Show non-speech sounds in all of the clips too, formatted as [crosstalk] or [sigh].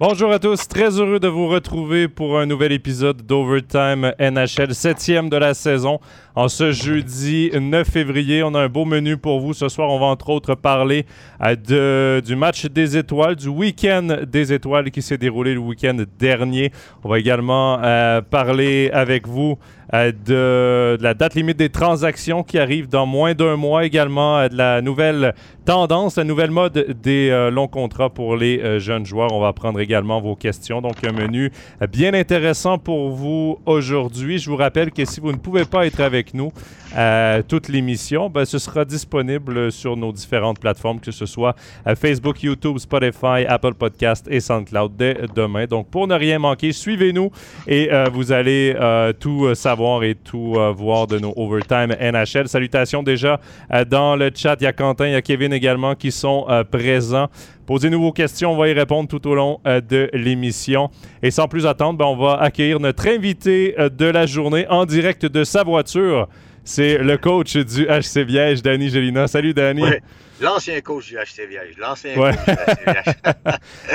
Bonjour à tous, très heureux de vous retrouver pour un nouvel épisode d'Overtime NHL, septième de la saison. En ce jeudi 9 février, on a un beau menu pour vous. Ce soir, on va entre autres parler euh, du match des étoiles, du week-end des étoiles qui s'est déroulé le week-end dernier. On va également euh, parler avec vous de, de, la date limite des transactions qui arrive dans moins d'un mois, également de la nouvelle tendance, la nouvelle mode des longs contrats pour les jeunes joueurs. On va prendre également vos questions. Donc, un menu bien intéressant pour vous aujourd'hui. Je vous rappelle que si vous ne pouvez pas être avec nous euh, toute l'émission, ben, ce sera disponible sur nos différentes plateformes, que ce soit euh, Facebook, YouTube, Spotify, Apple Podcast et SoundCloud dès demain. Donc, pour ne rien manquer, suivez-nous et euh, vous allez euh, tout savoir et tout euh, voir de nos Overtime NHL. Salutations déjà euh, dans le chat. Il y a Quentin, il y a Kevin également qui sont présents. Posez-nous vos questions, on va y répondre tout au long euh, de l'émission. Et sans plus attendre, ben, on va accueillir notre invité euh, de la journée en direct de sa voiture. C'est le coach du HC Viège, Danny Gelina. Salut, Danny. Ouais. L'ancien coach du HC Viège. L'ancien Ouais. coach du HC Viège.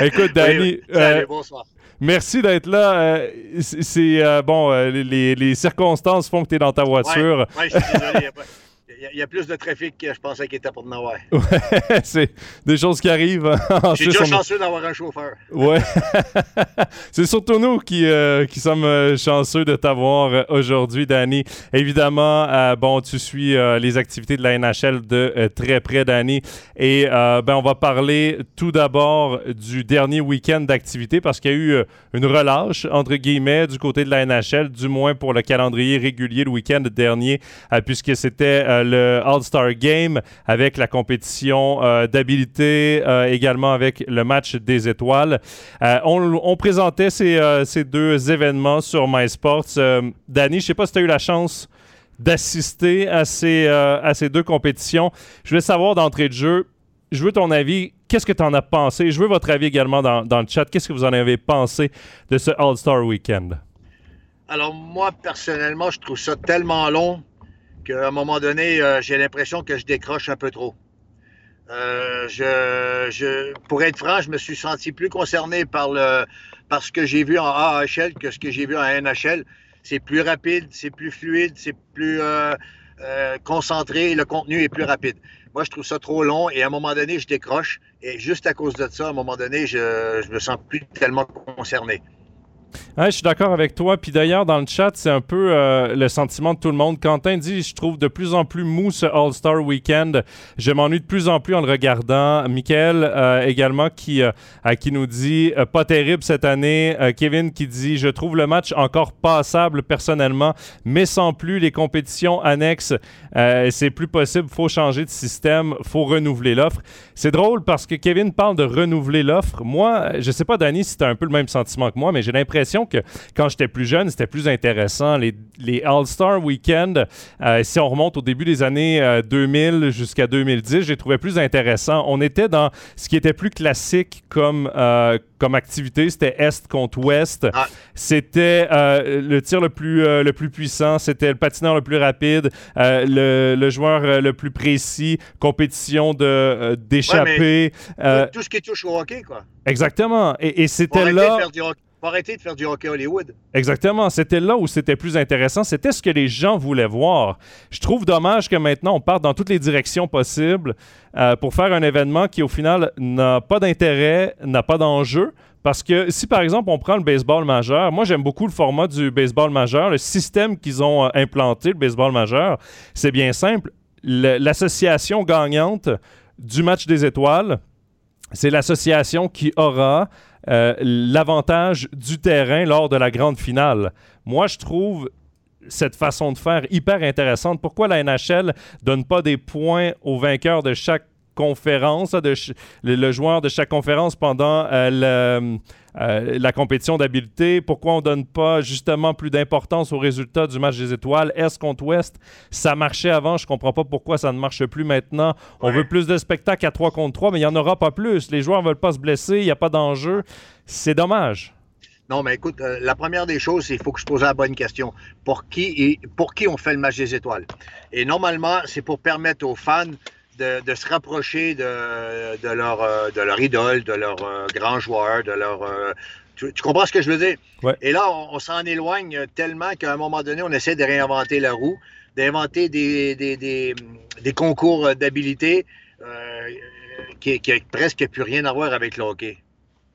[laughs] Écoute, Danny, Oui, oui. Salut, euh, bonsoir. Merci d'être là. Euh, c'est euh, bon, euh, les, les circonstances font que tu es dans ta voiture. Ouais, ouais, je suis désolé. [laughs] Il y y, a, plus de trafic que je pensais qu'il était pour en avoir. [laughs] c'est des choses qui arrivent. En Je suis déjà on- chanceux d'avoir un chauffeur. Ouais. [laughs] c'est surtout nous qui, euh, qui sommes euh, chanceux de t'avoir euh, aujourd'hui, Danny. Évidemment, euh, bon, tu suis euh, les activités de la NHL de très près, Danny. Et ben, on va parler tout d'abord du dernier week-end d'activité parce qu'il y a eu une relâche, entre guillemets, du côté de la NHL, du moins pour le calendrier régulier le week-end dernier, puisque c'était le All-Star Game avec la compétition euh, d'habileté, euh, également avec le match des étoiles. Euh, on, présentait ces, ces deux événements sur MySports. Danny, je ne sais pas si tu as eu la chance d'assister à, ces, à ces deux compétitions. Je voulais savoir d'entrée de jeu, je veux ton avis. Qu'est-ce que tu en as pensé? Je veux votre avis également dans, dans le chat. Qu'est-ce que vous en avez pensé de ce All-Star Weekend? Alors, moi, personnellement, je trouve ça tellement long qu'à un moment donné, euh, j'ai l'impression que je décroche un peu trop. Euh, je, je, pour être franc, je me suis senti plus concerné par, le, par ce que j'ai vu en AHL que ce que j'ai vu en NHL. C'est plus rapide, c'est plus fluide, c'est plus euh, euh, concentré, le contenu est plus rapide. Moi, je trouve ça trop long et à un moment donné, je décroche. Et juste à cause de ça, à un moment donné, je, je me sens plus tellement concerné. Je suis d'accord avec toi. Puis d'ailleurs, dans le chat, c'est un peu euh, le sentiment de tout le monde. Quentin dit Je trouve de plus en plus mou ce All-Star Weekend. Je m'ennuie de plus en plus en le regardant. Michael euh, également qui, euh, qui nous dit Pas terrible cette année. Kevin qui dit Je trouve le match encore passable personnellement, mais sans plus les compétitions annexes. c'est plus possible. faut changer de système. faut renouveler l'offre. C'est drôle parce que Kevin parle de renouveler l'offre. Moi, je sais pas, Danny, si tu as un peu le même sentiment que moi, mais j'ai l'impression que quand j'étais plus jeune, c'était plus intéressant. Les, les All-Star Weekend, euh, si on remonte au début des années euh, 2000 jusqu'à 2010, j'ai trouvé plus intéressant. On était dans ce qui était plus classique comme, euh, comme activité. C'était Est contre Ouest. Ah. C'était euh, le tir le plus, euh, le plus puissant. C'était le patineur le plus rapide. euh, le, le joueur euh, le plus précis. Compétition de, euh, d'échapper. euh, Tout ce qui touche au hockey, quoi. exactement. Et, c'était là. de faire du hockey, faut arrêter de faire du hockey Hollywood. Exactement. C'était là où c'était plus intéressant. C'était ce que les gens voulaient voir. Je trouve dommage que maintenant on parte dans toutes les directions possibles euh, pour faire un événement qui, au final, n'a pas d'intérêt, n'a pas d'enjeu. Parce que si, par exemple, on prend le baseball majeur, moi, j'aime beaucoup le format du baseball majeur, le système qu'ils ont euh, implanté, le baseball majeur. C'est bien simple. Le- L'association gagnante du match des étoiles, c'est l'association qui aura euh, l'avantage du terrain lors de la grande finale. Moi, je trouve cette façon de faire hyper intéressante. Pourquoi la NHL donne pas des points aux vainqueurs de chaque conférence, de ch- le, le joueur de chaque conférence pendant euh, le- euh, la compétition d'habileté? Pourquoi on donne pas justement plus d'importance aux résultats du match des étoiles, Est contre Ouest? Ça marchait avant, je comprends pas pourquoi ça ne marche plus maintenant. On Ouais. veut plus de spectacles à 3 contre 3, mais il n'y en aura pas plus. Les joueurs veulent pas se blesser, il n'y a pas d'enjeu. C'est dommage. Non, mais écoute, euh, la première des choses, c'est qu'il faut que je pose la bonne question. Pour qui, et, pour qui on fait le match des étoiles? Et normalement, c'est pour permettre aux fans de, se rapprocher de, de, leur, euh, de leur idole, de leur euh, grand joueur, de leur. Euh, tu, comprends ce que je veux dire? Et là, on, s'en éloigne tellement qu'à un moment donné, on essaie de réinventer la roue, d'inventer des, des, des, des, concours d'habilité qui, qui presque plus rien à voir avec le hockey.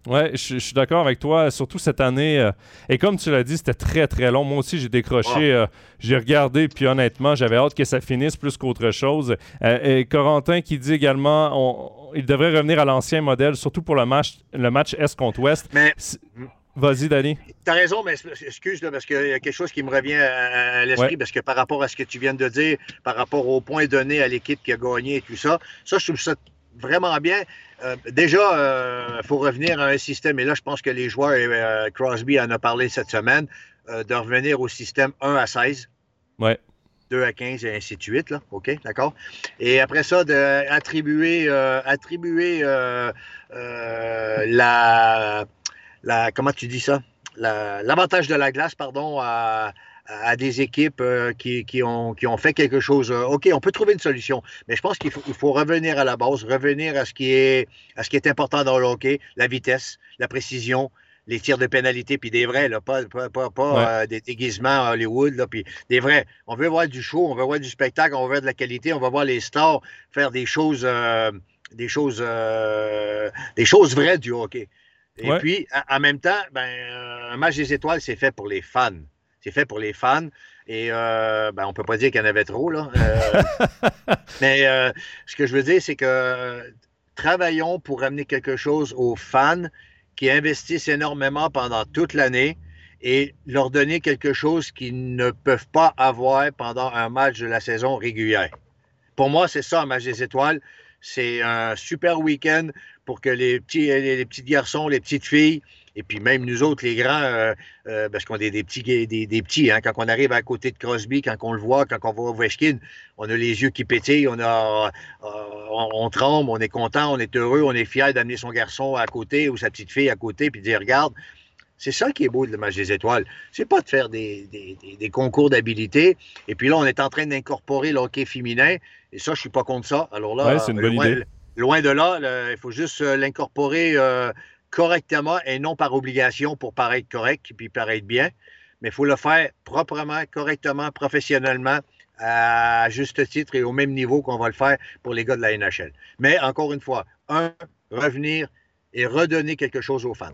Oui, je, suis d'accord avec toi. Surtout cette année. Euh, et comme tu l'as dit, c'était très, très long. Moi aussi, j'ai décroché. Euh, j'ai regardé, puis honnêtement, j'avais hâte que ça finisse plus qu'autre chose. Euh, et Corentin qui dit également il devrait revenir à l'ancien modèle, surtout pour le match, le match Est contre Ouest. Mais. Vas-y, Danny. Tu as raison, mais excuse, parce qu'il y a quelque chose qui me revient à, l'esprit, parce que par rapport à ce que tu viens de dire, par rapport aux points donnés à l'équipe qui a gagné et tout ça, ça, je trouve ça vraiment bien. Euh, déjà, il euh, faut revenir à un système, et là, je pense que les joueurs, euh, Crosby en a parlé cette semaine, de revenir au système 1 à 16. Ouais. 2 à 15 et ainsi de suite, là. OK, d'accord? Et après ça, d'attribuer attribuer, la, la. Comment tu dis ça? L'avantage de la glace, pardon, à, à des équipes euh, qui, qui, ont, qui ont fait quelque chose. Euh, OK, on peut trouver une solution, mais je pense qu'il faut, il faut revenir à la base, revenir à ce qui est, à ce qui est important dans le hockey, la vitesse, la précision, les tirs de pénalité, puis des vrais, là, pas, pas, pas, euh, des déguisements à Hollywood, là, puis des vrais. On veut voir du show, on veut voir du spectacle, on veut voir de la qualité, on va voir les stars faire des choses, des choses, des choses vraies du hockey. Et puis, en même temps, ben, un match des étoiles, c'est fait pour les fans. C'est fait pour les fans. Et euh, ben, on ne peut pas dire qu'il y en avait trop. Là. Euh, [laughs] mais euh, ce que je veux dire, c'est que travaillons pour amener quelque chose aux fans qui investissent énormément pendant toute l'année et leur donner quelque chose qu'ils ne peuvent pas avoir pendant un match de la saison régulière. Pour moi, c'est ça un match des étoiles. C'est un super week-end pour que les petits, les petits garçons, les petites filles et puis même nous autres, les grands, euh, euh, parce qu'on est des petits, des, petits hein, quand on arrive à côté de Crosby, quand on le voit, quand on voit Ovechkin, on a les yeux qui pétillent, on, a, euh, on, tremble, on est content, on est heureux, on est fier d'amener son garçon à côté ou sa petite fille à côté, puis dire, regarde, c'est ça qui est beau de le match des étoiles. C'est pas de faire des, des concours d'habilité. Et puis là, on est en train d'incorporer le hockey féminin. Et ça, je suis pas contre ça. Alors là, loin, de là, il faut juste l'incorporer correctement et non par obligation pour paraître correct puis paraître bien. Mais il faut le faire proprement, correctement, professionnellement, à juste titre et au même niveau qu'on va le faire pour les gars de la NHL. Mais encore une fois, un, revenir et redonner quelque chose aux fans.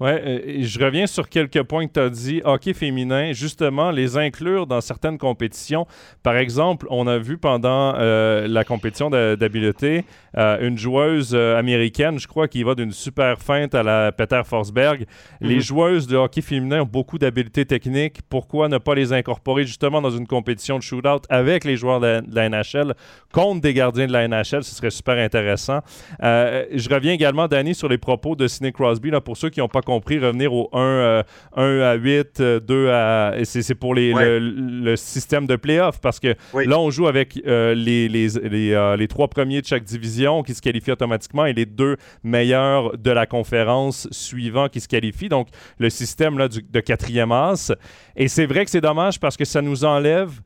Oui, euh, je reviens sur quelques points que tu as dit. Hockey féminin, justement, les inclure dans certaines compétitions. Par exemple, on a vu pendant euh, la compétition d'habileté euh, une joueuse américaine, je crois, qui va d'une super feinte à la Peter Forsberg. Les mhm. joueuses de hockey féminin ont beaucoup d'habiletés techniques. Pourquoi ne pas les incorporer justement dans une compétition de shootout avec les joueurs de la, NHL contre des gardiens de la NHL? Ce serait super intéressant. je reviens également, Danny, sur les propos de Sidney Crosby, là, pour ceux qui n'ont pas compris, revenir au 1, 1 euh, à 8, 2 euh, à. C'est pour les, le, système de playoff parce que là, on joue avec euh, les, les, les, trois premiers de chaque division qui se qualifient automatiquement et les deux meilleurs de la conférence suivant qui se qualifient. Donc, le système là, du, de quatrième as. Et c'est vrai que c'est dommage parce que ça nous enlève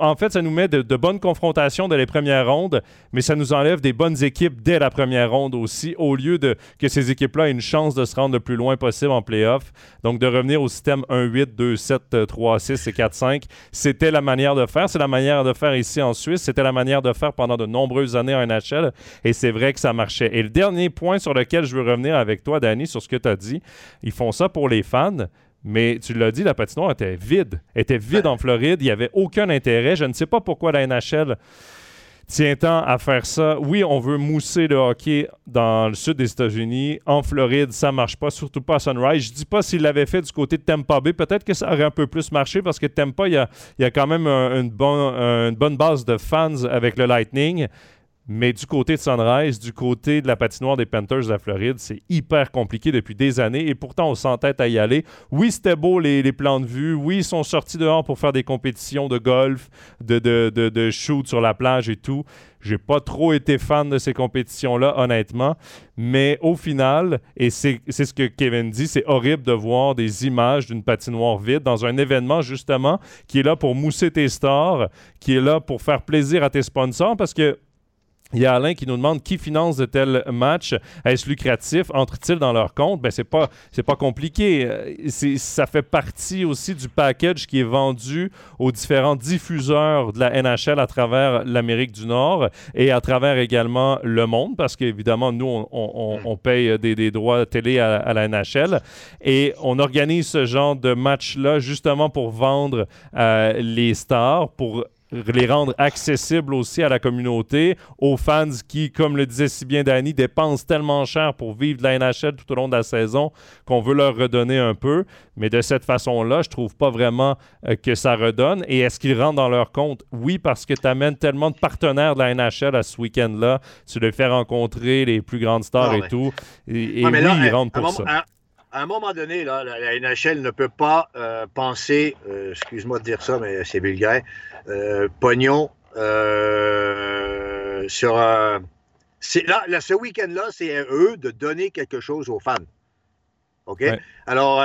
en fait, ça nous met de, bonnes confrontations de les premières rondes, mais ça nous enlève des bonnes équipes dès la première ronde aussi, au lieu de que ces équipes-là aient une chance de se rendre le plus loin possible en playoff. Donc, de revenir au système 1-8, 2-7, 3-6 et 4-5, c'était la manière de faire. C'est la manière de faire ici en Suisse. C'était la manière de faire pendant de nombreuses années en NHL. Et c'est vrai que ça marchait. Et le dernier point sur lequel je veux revenir avec toi, Danny, sur ce que tu as dit, ils font ça pour les fans. Mais tu l'as dit, la patinoire était vide. Elle était vide en Floride. Il n'y avait aucun intérêt. Je ne sais pas pourquoi la NHL tient tant à faire ça. Oui, on veut mousser le hockey dans le sud des États-Unis. En Floride, ça ne marche pas, surtout pas à Sunrise. Je ne dis pas s'il l'avait fait du côté de Tampa Bay. Peut-être que ça aurait un peu plus marché parce que Tampa, il y a, y a quand même une, une bonne base de fans avec le Lightning. Mais du côté de Sunrise, du côté de la patinoire des Panthers de la Floride, c'est hyper compliqué depuis des années et pourtant on s'entête à y aller. Oui, c'était beau les, plans de vue. Oui, ils sont sortis dehors pour faire des compétitions de golf, de, de, shoot sur la plage et tout. J'ai pas trop été fan de ces compétitions-là, honnêtement. Mais au final, et c'est ce que Kevin dit, c'est horrible de voir des images d'une patinoire vide dans un événement, justement, qui est là pour mousser tes stars, qui est là pour faire plaisir à tes sponsors parce que Il y a Alain qui nous demande qui finance de tels matchs. Est-ce lucratif? Entre-ils dans leur compte? Ben, c'est pas, c'est pas compliqué. Euh, ça fait partie aussi du package qui est vendu aux différents diffuseurs de la NHL à travers l'Amérique du Nord et à travers également le monde, parce qu'évidemment, nous, on, on, paye des, des, droits télé à, à, la NHL. Et on organise ce genre de match-là justement pour vendre euh, les stars, pour les rendre accessibles aussi à la communauté, aux fans qui, comme le disait si bien Danny, dépensent tellement cher pour vivre de la NHL tout au long de la saison qu'on veut leur redonner un peu. Mais de cette façon-là, je trouve pas vraiment euh, que ça redonne. Et est-ce qu'ils rentrent dans leur compte? Oui, parce que tu amènes tellement de partenaires de la NHL à ce week-end-là. Tu les fais rencontrer les plus grandes stars ah et tout. Et, oui, ils rentrent pour ça à un moment donné, là, la, NHL ne peut pas euh, penser, euh, excuse-moi de dire ça, mais c'est vulgaire, euh, pognon sur. là, là, ce week-end-là, c'est à eux de donner quelque chose aux fans. OK? Alors,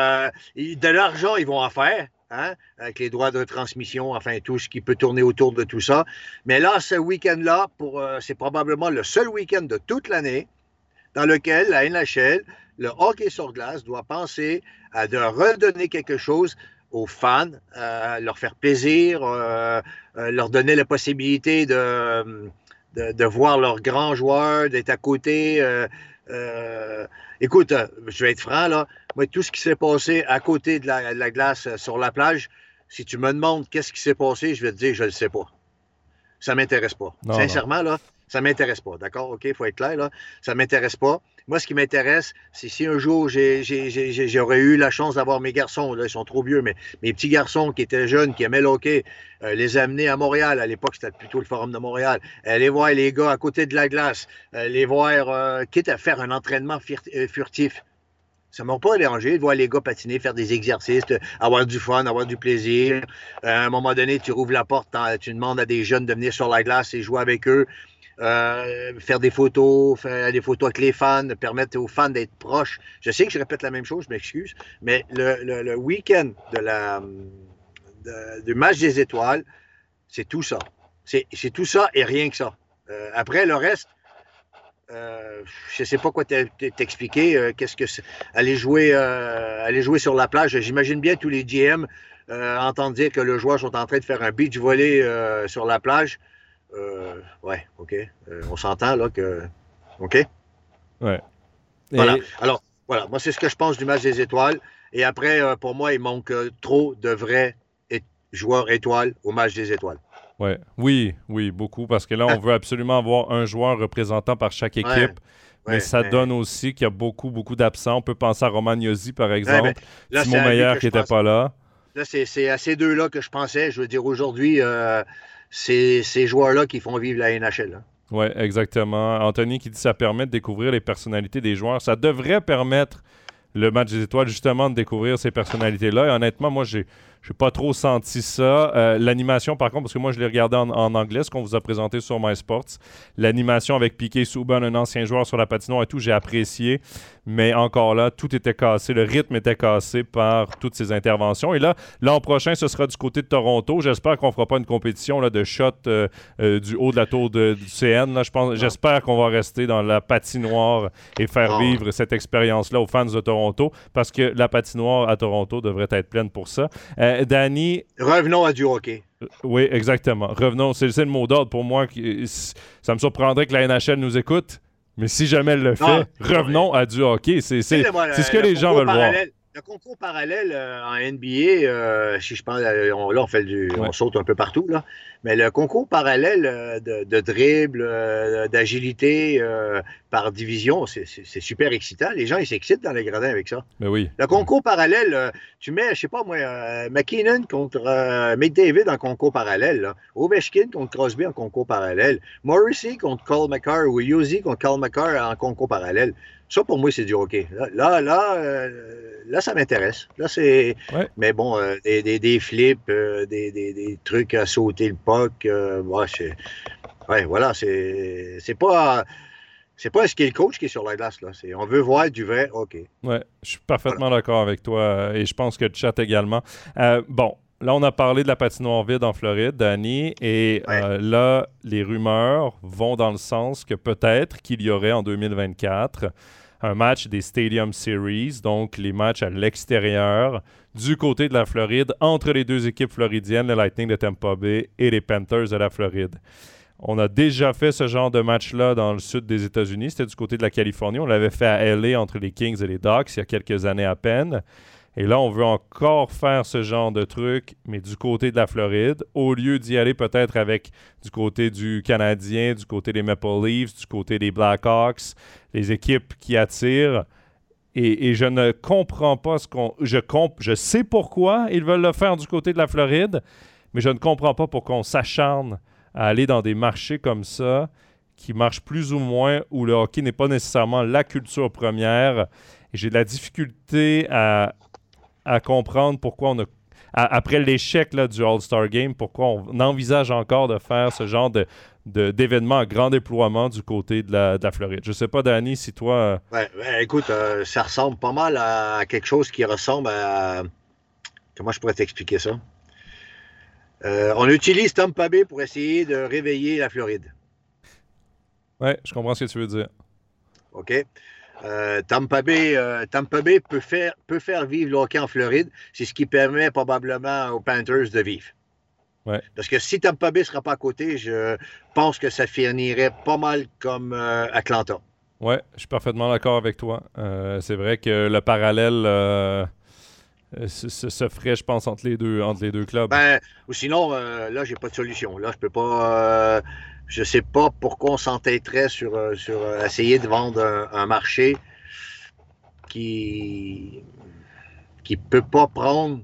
de l'argent, ils vont en faire. Hein, avec les droits de transmission, enfin tout ce qui peut tourner autour de tout ça. Mais là, ce week-end-là, pour, c'est probablement le seul week-end de toute l'année dans lequel la NHL le hockey sur glace doit penser à de redonner quelque chose aux fans, euh, leur faire plaisir, euh, euh, leur donner la possibilité de, de, voir leurs grands joueurs, d'être à côté. écoute, je vais être franc, là. Moi, tout ce qui s'est passé à côté de la, glace sur la plage, si tu me demandes qu'est-ce qui s'est passé, je vais te dire, je ne le sais pas. Ça ne m'intéresse pas. Sincèrement, là, ça ne m'intéresse pas. D'accord? OK, il faut être clair, là. Ça ne m'intéresse pas. Moi, ce qui m'intéresse, c'est si un jour j'aurais eu la chance d'avoir mes garçons, là, ils sont trop vieux, mais mes petits garçons qui étaient jeunes, qui aimaient le hockey, euh, les amener à Montréal. À l'époque, c'était plutôt le Forum de Montréal. Aller voir les gars à côté de la glace, euh, les voir, euh, quitte à faire un entraînement furtif. Ça m'a pas dérangé de voir les gars patiner, faire des exercices, avoir du fun, avoir du plaisir. à un moment donné, tu rouvres la porte, tu demandes à des jeunes de venir sur la glace et jouer avec eux. Euh, faire des photos, faire des photos avec les fans, permettre aux fans d'être proches. Je sais que je répète la même chose, je m'excuse, mais le, week-end du match des étoiles, c'est tout ça. C'est tout ça et rien que ça. Euh, après, le reste, euh, je ne sais pas quoi t'expliquer. Qu'est-ce que c'est? Aller jouer, aller jouer sur la plage. J'imagine bien tous les GM entendre dire que le joueur sont en train de faire un beach volley sur la plage. Euh, ouais, OK. Euh, on s'entend là que. OK? Ouais. Voilà. Alors, voilà. Moi, c'est ce que je pense du match des étoiles. Et après, euh, pour moi, il manque trop de vrais joueurs étoiles au match des étoiles. Ouais. Oui, oui, beaucoup. Parce que là, on [laughs] veut absolument avoir un joueur représentant par chaque équipe. mais ça donne aussi qu'il y a beaucoup, beaucoup d'absents. On peut penser à Romagnosi, par exemple. Simon Meyer qui n'était pas là. Là, c'est à ces deux-là que je pensais. Je veux dire, aujourd'hui, ces joueurs-là qui font vivre la NHL. Hein. Oui, exactement. Anthony qui dit que ça permet de découvrir les personnalités des joueurs. Ça devrait permettre le match des étoiles, justement, de découvrir ces personnalités-là. Et honnêtement, moi, j'ai je n'ai pas trop senti ça. Euh, l'animation, par contre, parce que moi, je l'ai regardé en, anglais, ce qu'on vous a présenté sur MySports. L'animation avec Piqué Souban, un ancien joueur sur la patinoire et tout, j'ai apprécié. Mais encore là, tout était cassé. Le rythme était cassé par toutes ces interventions. Et là, l'an prochain, ce sera du côté de Toronto. J'espère qu'on ne fera pas une compétition là, de shot euh, euh, du haut de la tour du CN. Là, j'espère qu'on va rester dans la patinoire et faire vivre cette expérience-là aux fans de Toronto parce que la patinoire à Toronto devrait être pleine pour ça. Euh, Danny. Revenons à du hockey. Euh, oui, exactement. Revenons. C'est le mot d'ordre pour moi. Ça me surprendrait que la NHL nous écoute. Mais si jamais elle le fait, revenons à du hockey. C'est ce que les gens veulent voir le concours parallèle euh, en NBA, euh, si je pense, euh, on, là, on fait du, on saute un peu partout, là. Mais le concours parallèle de, de dribble, d'agilité par division, c'est super excitant. Les gens, ils s'excitent dans les gradins avec ça. Mais ben oui. Le concours parallèle, tu mets, je sais pas moi, McKinnon contre McDavid en concours parallèle, là. Ovechkin contre Crosby en concours parallèle. Morrissey contre Cole McCarr ou Yuzi contre Cole McCarr en concours parallèle. Ça, pour moi, c'est du hockey. Là, là, euh, là, ça m'intéresse. Là, c'est. Mais bon, euh, des, flips, euh, des, trucs à sauter le puck. ouais, voilà, c'est, c'est pas. C'est pas un skill coach qui est sur la glace. Là. on veut voir du vrai hockey. Ouais, je suis parfaitement d'accord avec toi et je pense que le chat également. bon, là, on a parlé de la patinoire vide en Floride, Danny, et là, les rumeurs vont dans le sens que peut-être qu'il y aurait en 2024 un match des Stadium Series, donc les matchs à l'extérieur du côté de la Floride entre les deux équipes floridiennes, le Lightning de Tampa Bay et les Panthers de la Floride. On a déjà fait ce genre de match-là dans le sud des États-Unis. C'était du côté de la Californie. On l'avait fait à LA entre les Kings et les Ducks il y a quelques années à peine. Et là, on veut encore faire ce genre de truc, mais du côté de la Floride, au lieu d'y aller peut-être avec du côté du Canadien, du côté des Maple Leafs, du côté des Blackhawks, les équipes qui attirent. Et, je ne comprends pas ce qu'on. Je, je sais pourquoi ils veulent le faire du côté de la Floride, mais je ne comprends pas pourquoi on s'acharne à aller dans des marchés comme ça, qui marchent plus ou moins, où le hockey n'est pas nécessairement la culture première. J'ai de la difficulté à, à comprendre pourquoi on a après l'échec du All-Star Game, pourquoi on envisage encore de faire ce genre de, d'événements à grand déploiement du côté de la, Floride. Je sais pas, Danny, si toi... Euh, ouais, écoute, euh, ça ressemble pas mal à quelque chose qui ressemble à... Comment je pourrais t'expliquer ça? Euh, on utilise Tampa Bay pour essayer de réveiller la Floride. Oui, je comprends ce que tu veux dire. OK? Euh, Tampa, Bay, euh, Tampa Bay peut faire, peut faire vivre le hockey en Floride. C'est ce qui permet probablement aux Panthers de vivre. Ouais. Parce que si Tampa Bay ne sera pas à côté, je pense que ça finirait pas mal comme euh, Atlanta. Oui, je suis parfaitement d'accord avec toi. c'est vrai que le parallèle se, ferait, je pense, entre les deux, entre les deux clubs. Ben, ou sinon, là, j'ai pas de solution. Là, je peux pas je ne sais pas pourquoi on s'entêterait sur, euh, sur euh, essayer de vendre un, marché qui qui peut pas prendre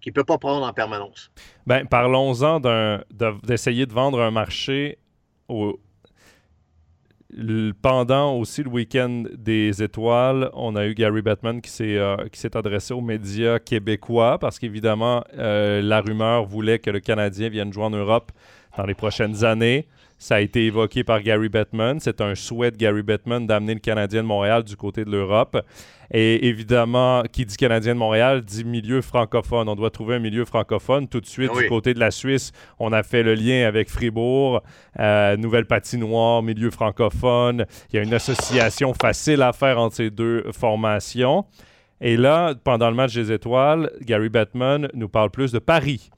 qui peut pas prendre en permanence. Ben, parlons-en d'essayer de, vendre un marché au, pendant aussi le week-end des étoiles, on a eu Gary Batman qui s'est euh, adressé aux médias québécois parce qu'évidemment, la rumeur voulait que le Canadien vienne jouer en Europe dans les prochaines années. Ça a été évoqué par Gary Bettman. C'est un souhait de Gary Bettman d'amener le Canadien de Montréal du côté de l'Europe. Et évidemment, qui dit Canadien de Montréal dit milieu francophone. On doit trouver un milieu francophone. Tout de suite, ah du côté de la Suisse, on a fait le lien avec Fribourg, euh, nouvelle patinoire, milieu francophone. Il y a une association facile à faire entre ces deux formations. Et là, pendant le match des étoiles, Gary Bettman nous parle plus de Paris.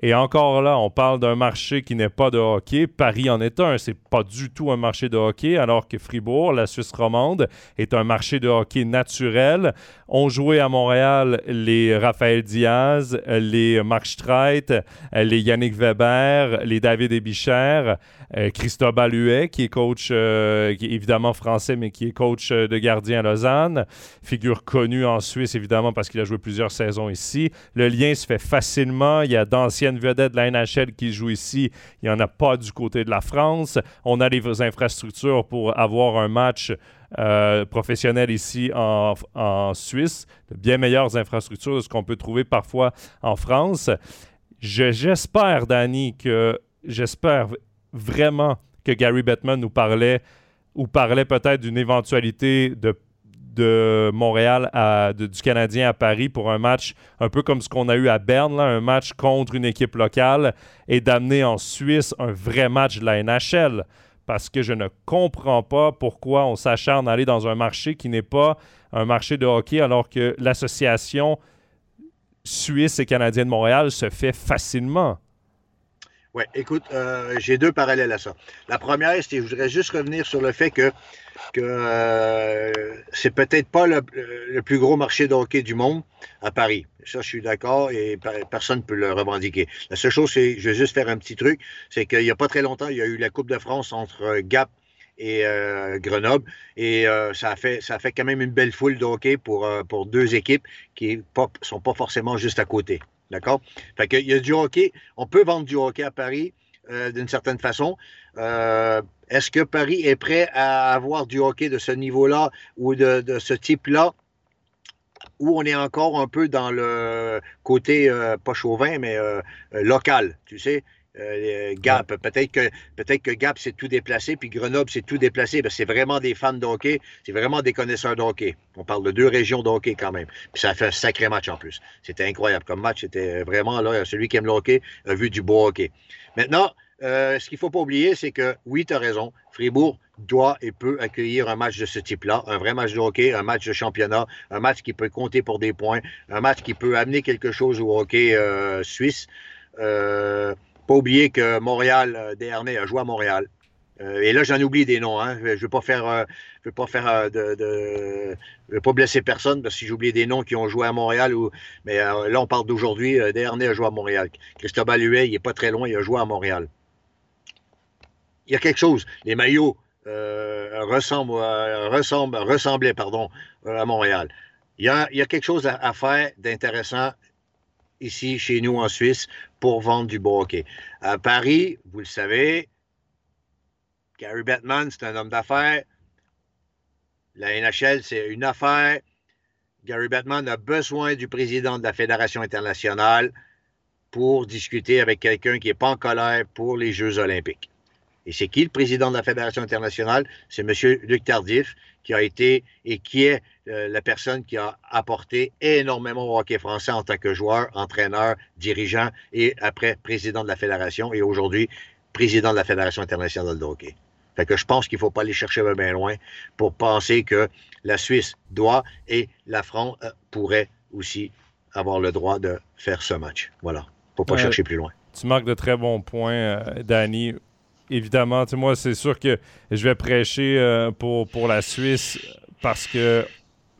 Et encore là, on parle d'un marché qui n'est pas de hockey. Paris en est un. C'est pas du tout un marché de hockey, alors que Fribourg, la Suisse romande, est un marché de hockey naturel. On jouait à Montréal les Raphaël Diaz, les Marc Streit, les Yannick Weber, les David Ebicher, euh, Christophe Huet, qui est coach, euh, qui est évidemment français, mais qui est coach euh, de gardien à Lausanne. Figure connue en Suisse, évidemment, parce qu'il a joué plusieurs saisons ici. Le lien se fait facilement. Il y a d'anciennes vedettes de la NHL qui jouent ici. Il n'y en a pas du côté de la France. On a les infrastructures pour avoir un match euh, professionnels ici en, Suisse, de bien meilleures infrastructures de ce qu'on peut trouver parfois en France. j'espère, Danny, que j'espère vraiment que Gary Bettman nous parlait ou parlait peut-être d'une éventualité de, de Montréal à, du Canadien à Paris pour un match un peu comme ce qu'on a eu à Berne, un match contre une équipe locale et d'amener en Suisse un vrai match de la NHL parce que je ne comprends pas pourquoi on s'acharne à aller dans un marché qui n'est pas un marché de hockey alors que l'association suisse et canadienne de Montréal se fait facilement. Oui, écoute, euh, j'ai deux parallèles à ça. La première, c'est que je voudrais juste revenir sur le fait que, que euh, c'est peut-être pas le, plus gros marché de hockey du monde à Paris. Ça, je suis d'accord et personne ne peut le revendiquer. La seule chose, c'est, je vais juste faire un petit truc, c'est qu'il n'y a pas très longtemps, il y a eu la Coupe de France entre Gap et euh, Grenoble. Et ça, a fait, quand même une belle foule de hockey pour, deux équipes qui ne sont pas forcément juste à côté. D'accord? Fait qu'il y a du hockey. On peut vendre du hockey à Paris euh, d'une certaine façon. Euh, est-ce que Paris est prêt à avoir du hockey de ce niveau-là ou de, ce type-là? Où on est encore un peu dans le côté, euh, pas chauvin, mais local, tu sais? Euh, Gap, peut-être que peut-être que Gap s'est tout déplacé, puis Grenoble s'est tout déplacé. c'est vraiment des fans de hockey, c'est vraiment des connaisseurs de hockey. On parle de deux régions de hockey quand même. Puis ça a fait un sacré match en plus. C'était incroyable comme match. C'était vraiment là, celui qui aime le hockey a vu du beau hockey. Maintenant, euh, ce qu'il ne faut pas oublier, c'est que oui, tu as raison, Fribourg doit et peut accueillir un match de ce type-là, un vrai match de hockey, un match de championnat, un match qui peut compter pour des points, un match qui peut amener quelque chose au hockey euh, suisse. Euh, pas oublier que Montréal, Dernay, a joué à Montréal. Et là, j'en oublie des noms. Hein. Je ne veux pas faire, je veux pas de, je veux pas blesser personne parce que si j'oublie des noms qui ont joué à Montréal mais là, on parle d'aujourd'hui. Dernay a joué à Montréal. Christophe Huet, il est pas très loin, il a joué à Montréal. Il y a quelque chose. Les maillots ressemblent, ressemblaient, à Montréal. Il y a, quelque chose à, faire d'intéressant ici, chez nous en Suisse, pour vendre du beau. À Paris, vous le savez, Gary Bettman, c'est un homme d'affaires. La NHL, c'est une affaire. Gary Bettman a besoin du président de la Fédération internationale pour discuter avec quelqu'un qui n'est pas en colère pour les Jeux olympiques. Et c'est qui le président de la Fédération internationale? C'est M. Luc Tardif, qui a été et qui est euh, la personne qui a apporté énormément au hockey français en tant que joueur, entraîneur, dirigeant et après président de la Fédération et aujourd'hui président de la Fédération internationale de hockey. Fait que je pense qu'il ne faut pas aller chercher bien loin pour penser que la Suisse doit et la France euh, pourrait aussi avoir le droit de faire ce match. Voilà. Il ne faut pas chercher plus loin. Tu marques de très bons points, euh, Danny évidemment, moi, c'est sûr que je vais prêcher euh, pour, pour la Suisse parce que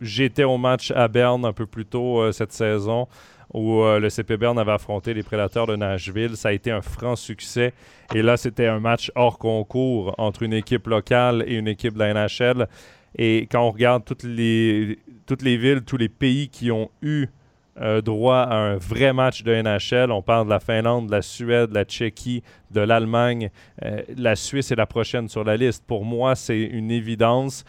j'étais au match à Berne un peu plus tôt euh, cette saison où euh, le CP Berne avait affronté les Prédateurs de Nashville. Ça a été un franc succès. Et là, c'était un match hors concours entre une équipe locale et une équipe de la NHL. Et quand on regarde toutes les, toutes les villes, tous les pays qui ont eu droit à un vrai match de NHL. On parle de la Finlande, de la Suède, de la Tchéquie, de l'Allemagne. Euh, la Suisse est la prochaine sur la liste. Pour moi, c'est une évidence.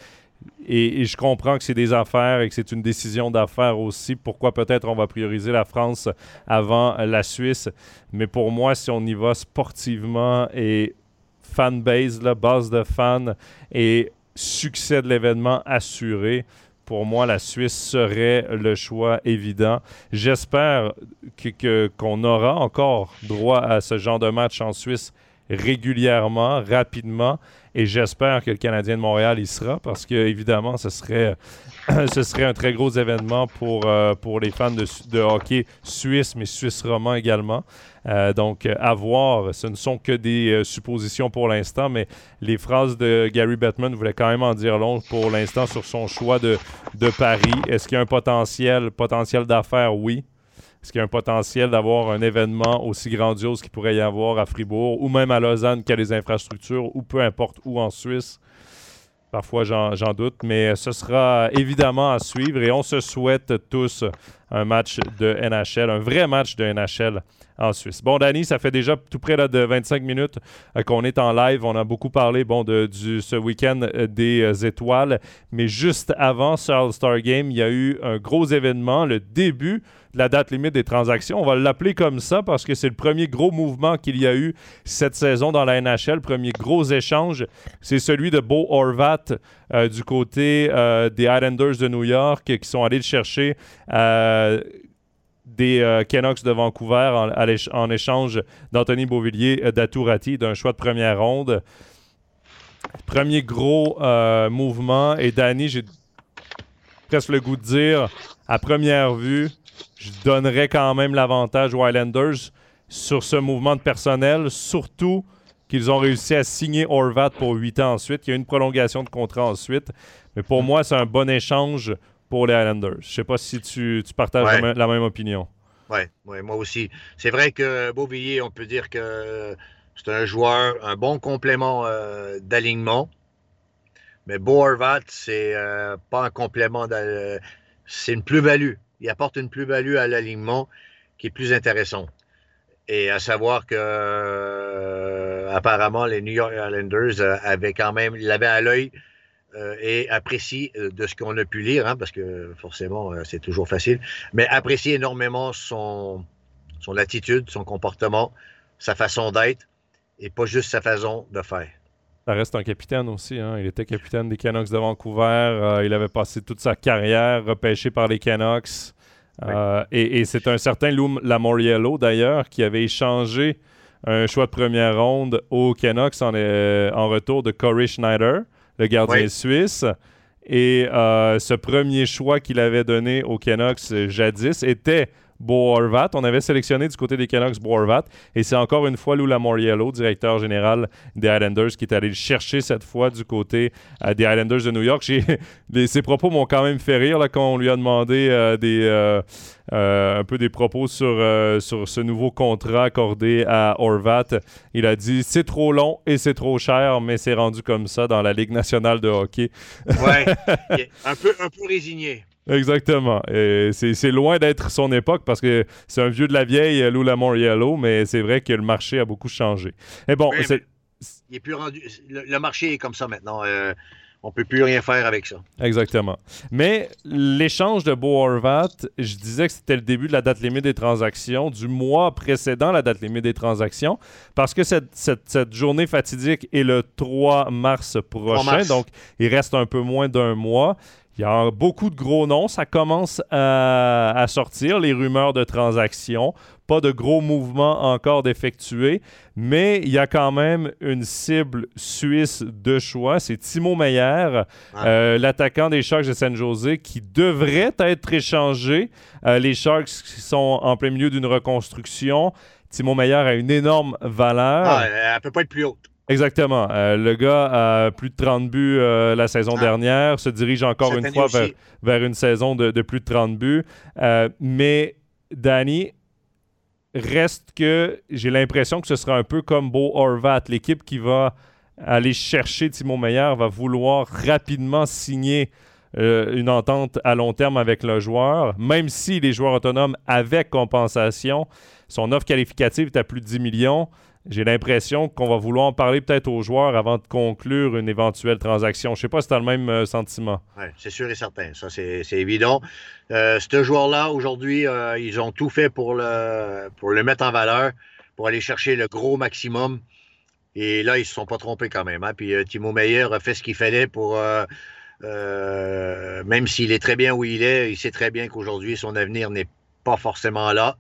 Et, je comprends que c'est des affaires et que c'est une décision d'affaires aussi. Pourquoi peut-être on va prioriser la France avant la Suisse? Mais pour moi, si on y va sportivement et fanbase, base de fans et succès de l'événement assuré, pour moi, la Suisse serait le choix évident. J'espère qu'on aura encore droit à ce genre de match en Suisse régulièrement, rapidement. Et j'espère que le Canadien de Montréal y sera parce que, évidemment, ce serait, [clears throat] ce serait un très gros événement pour, euh, pour les fans de, hockey suisse, mais suisse roman également. Euh, donc, à voir. Ce ne sont que des euh, suppositions pour l'instant, mais les phrases de Gary Bettman voulaient quand même en dire long pour l'instant sur son choix de, de Paris. Est-ce qu'il y a un potentiel, potentiel d'affaires? Oui. Est-ce qu'il y a un potentiel d'avoir un événement aussi grandiose qu'il pourrait y avoir à Fribourg ou même à Lausanne qui a les infrastructures ou peu importe où en Suisse? Parfois, j'en doute, mais ce sera évidemment à suivre et on se souhaite tous un match de NHL, un vrai match de NHL en Suisse. Bon, Danny, ça fait déjà tout près de 25 minutes euh, qu'on est en live. On a beaucoup parlé bon, de ce week-end euh, des euh, étoiles, mais juste avant ce All-Star Game, il y a eu un gros événement, le début de la date limite des transactions. On va l'appeler comme ça parce que c'est le premier gros mouvement qu'il y a eu cette saison dans la NHL. Premier gros échange, c'est celui de Bo Horvat du côté des Islanders de New York qui sont allés le chercher des euh, Canucks de Vancouver en, échange d'Anthony Beauvillier euh, d'Atourati d'un choix de première ronde. Premier gros euh, mouvement. Et Danny, j'ai presque le goût de dire, à première vue, je donnerais quand même l'avantage aux Islanders sur ce mouvement de personnel, surtout qu'ils ont réussi à signer Orvat pour 8 ans ensuite. Il y a une prolongation de contrat ensuite. Mais pour moi, c'est un bon échange pour les Islanders. Je sais pas si tu, partages la, même, opinion. Oui, ouais, moi aussi. C'est vrai que Beauvillier, on peut dire que c'est un joueur, un bon complément euh, d'alignement. Mais Beau c'est euh, pas un complément, c'est une plus-value. Il apporte une plus-value à l'alignement qui est plus intéressante. Et à savoir que euh, apparemment les New York Islanders avaient quand même, l'avaient à l'œil euh, et apprécie euh, de ce qu'on a pu lire, hein, parce que forcément, euh, c'est toujours facile, mais apprécie énormément son, son attitude, son comportement, sa façon d'être et pas juste sa façon de faire. Ça reste un capitaine aussi. Hein. Il était capitaine des Canucks de Vancouver. Il avait passé toute sa carrière repêché par les Canucks. Et, c'est un certain Lou Lamoriello, d'ailleurs, qui avait échangé un choix de première ronde aux Canucks en, euh, en retour de Corey Schneider, le gardien suisse. Et ce premier choix qu'il avait donné aux Canucks jadis était Bo Horvat. On avait sélectionné du côté des Canucks Bo Horvat. Et c'est encore une fois Lou Lamoriello, directeur général des Islanders, qui est allé le chercher cette fois du côté euh, des Islanders de New York. [laughs] ses propos m'ont quand même fait rire là, quand on lui a demandé euh, des, euh, un peu des propos sur, sur ce nouveau contrat accordé à Horvat. Il a dit c'est trop long et c'est trop cher, mais c'est rendu comme ça dans la Ligue nationale de hockey. ouais, [laughs] un peu, un peu résigné. Exactement. C'est loin d'être son époque parce que c'est un vieux de la vieille, euh, Lou Lamoriello, mais c'est vrai que le marché a beaucoup changé. Et bon, il est plus rendu. Le, marché est comme ça maintenant. Euh, on peut plus rien faire avec ça. Exactement. Mais l'échange de Bo Horvat, je disais que c'était le début de la date limite des transactions, du mois précédent la date limite des transactions, parce que cette, cette, journée fatidique est le 3 mars prochain, donc il reste un peu moins d'un mois. Il y a beaucoup de gros noms. Ça commence à, sortir, les rumeurs de transactions. Pas de gros mouvements encore d'effectuer, mais il y a quand même une cible suisse de choix. C'est Timo Meyer, euh, l'attaquant des Sharks de San Jose, qui devrait être échangé. Euh, les Sharks sont en plein milieu d'une reconstruction. Timo Meyer a une énorme valeur. Ah, elle ne peut pas être plus haute. Exactement. Euh, le gars a plus de 30 buts euh, la saison ah. dernière, se dirige encore une fois vers, une saison de, plus de 30 buts. Euh, mais Danny, reste que j'ai l'impression que ce sera un peu comme Beau Horvat, l'équipe qui va aller chercher Timo Meyer va vouloir rapidement signer une entente à long terme avec le joueur, même si les joueurs autonomes avec compensation, son offre qualificative est à plus de 10 millions j'ai l'impression qu'on va vouloir en parler peut-être aux joueurs avant de conclure une éventuelle transaction. Je ne sais pas si tu as le même euh, sentiment. Oui, c'est sûr et certain. Ça, c'est évident. Euh, ce joueur-là, aujourd'hui, euh, ils ont tout fait pour le, pour le mettre en valeur, pour aller chercher le gros maximum. Et là, ils ne se sont pas trompés quand même. Hein. Puis Timo Meyer a fait ce qu'il fallait pour. même s'il est très bien où il est, il sait très bien qu'aujourd'hui, son avenir n'est pas forcément là.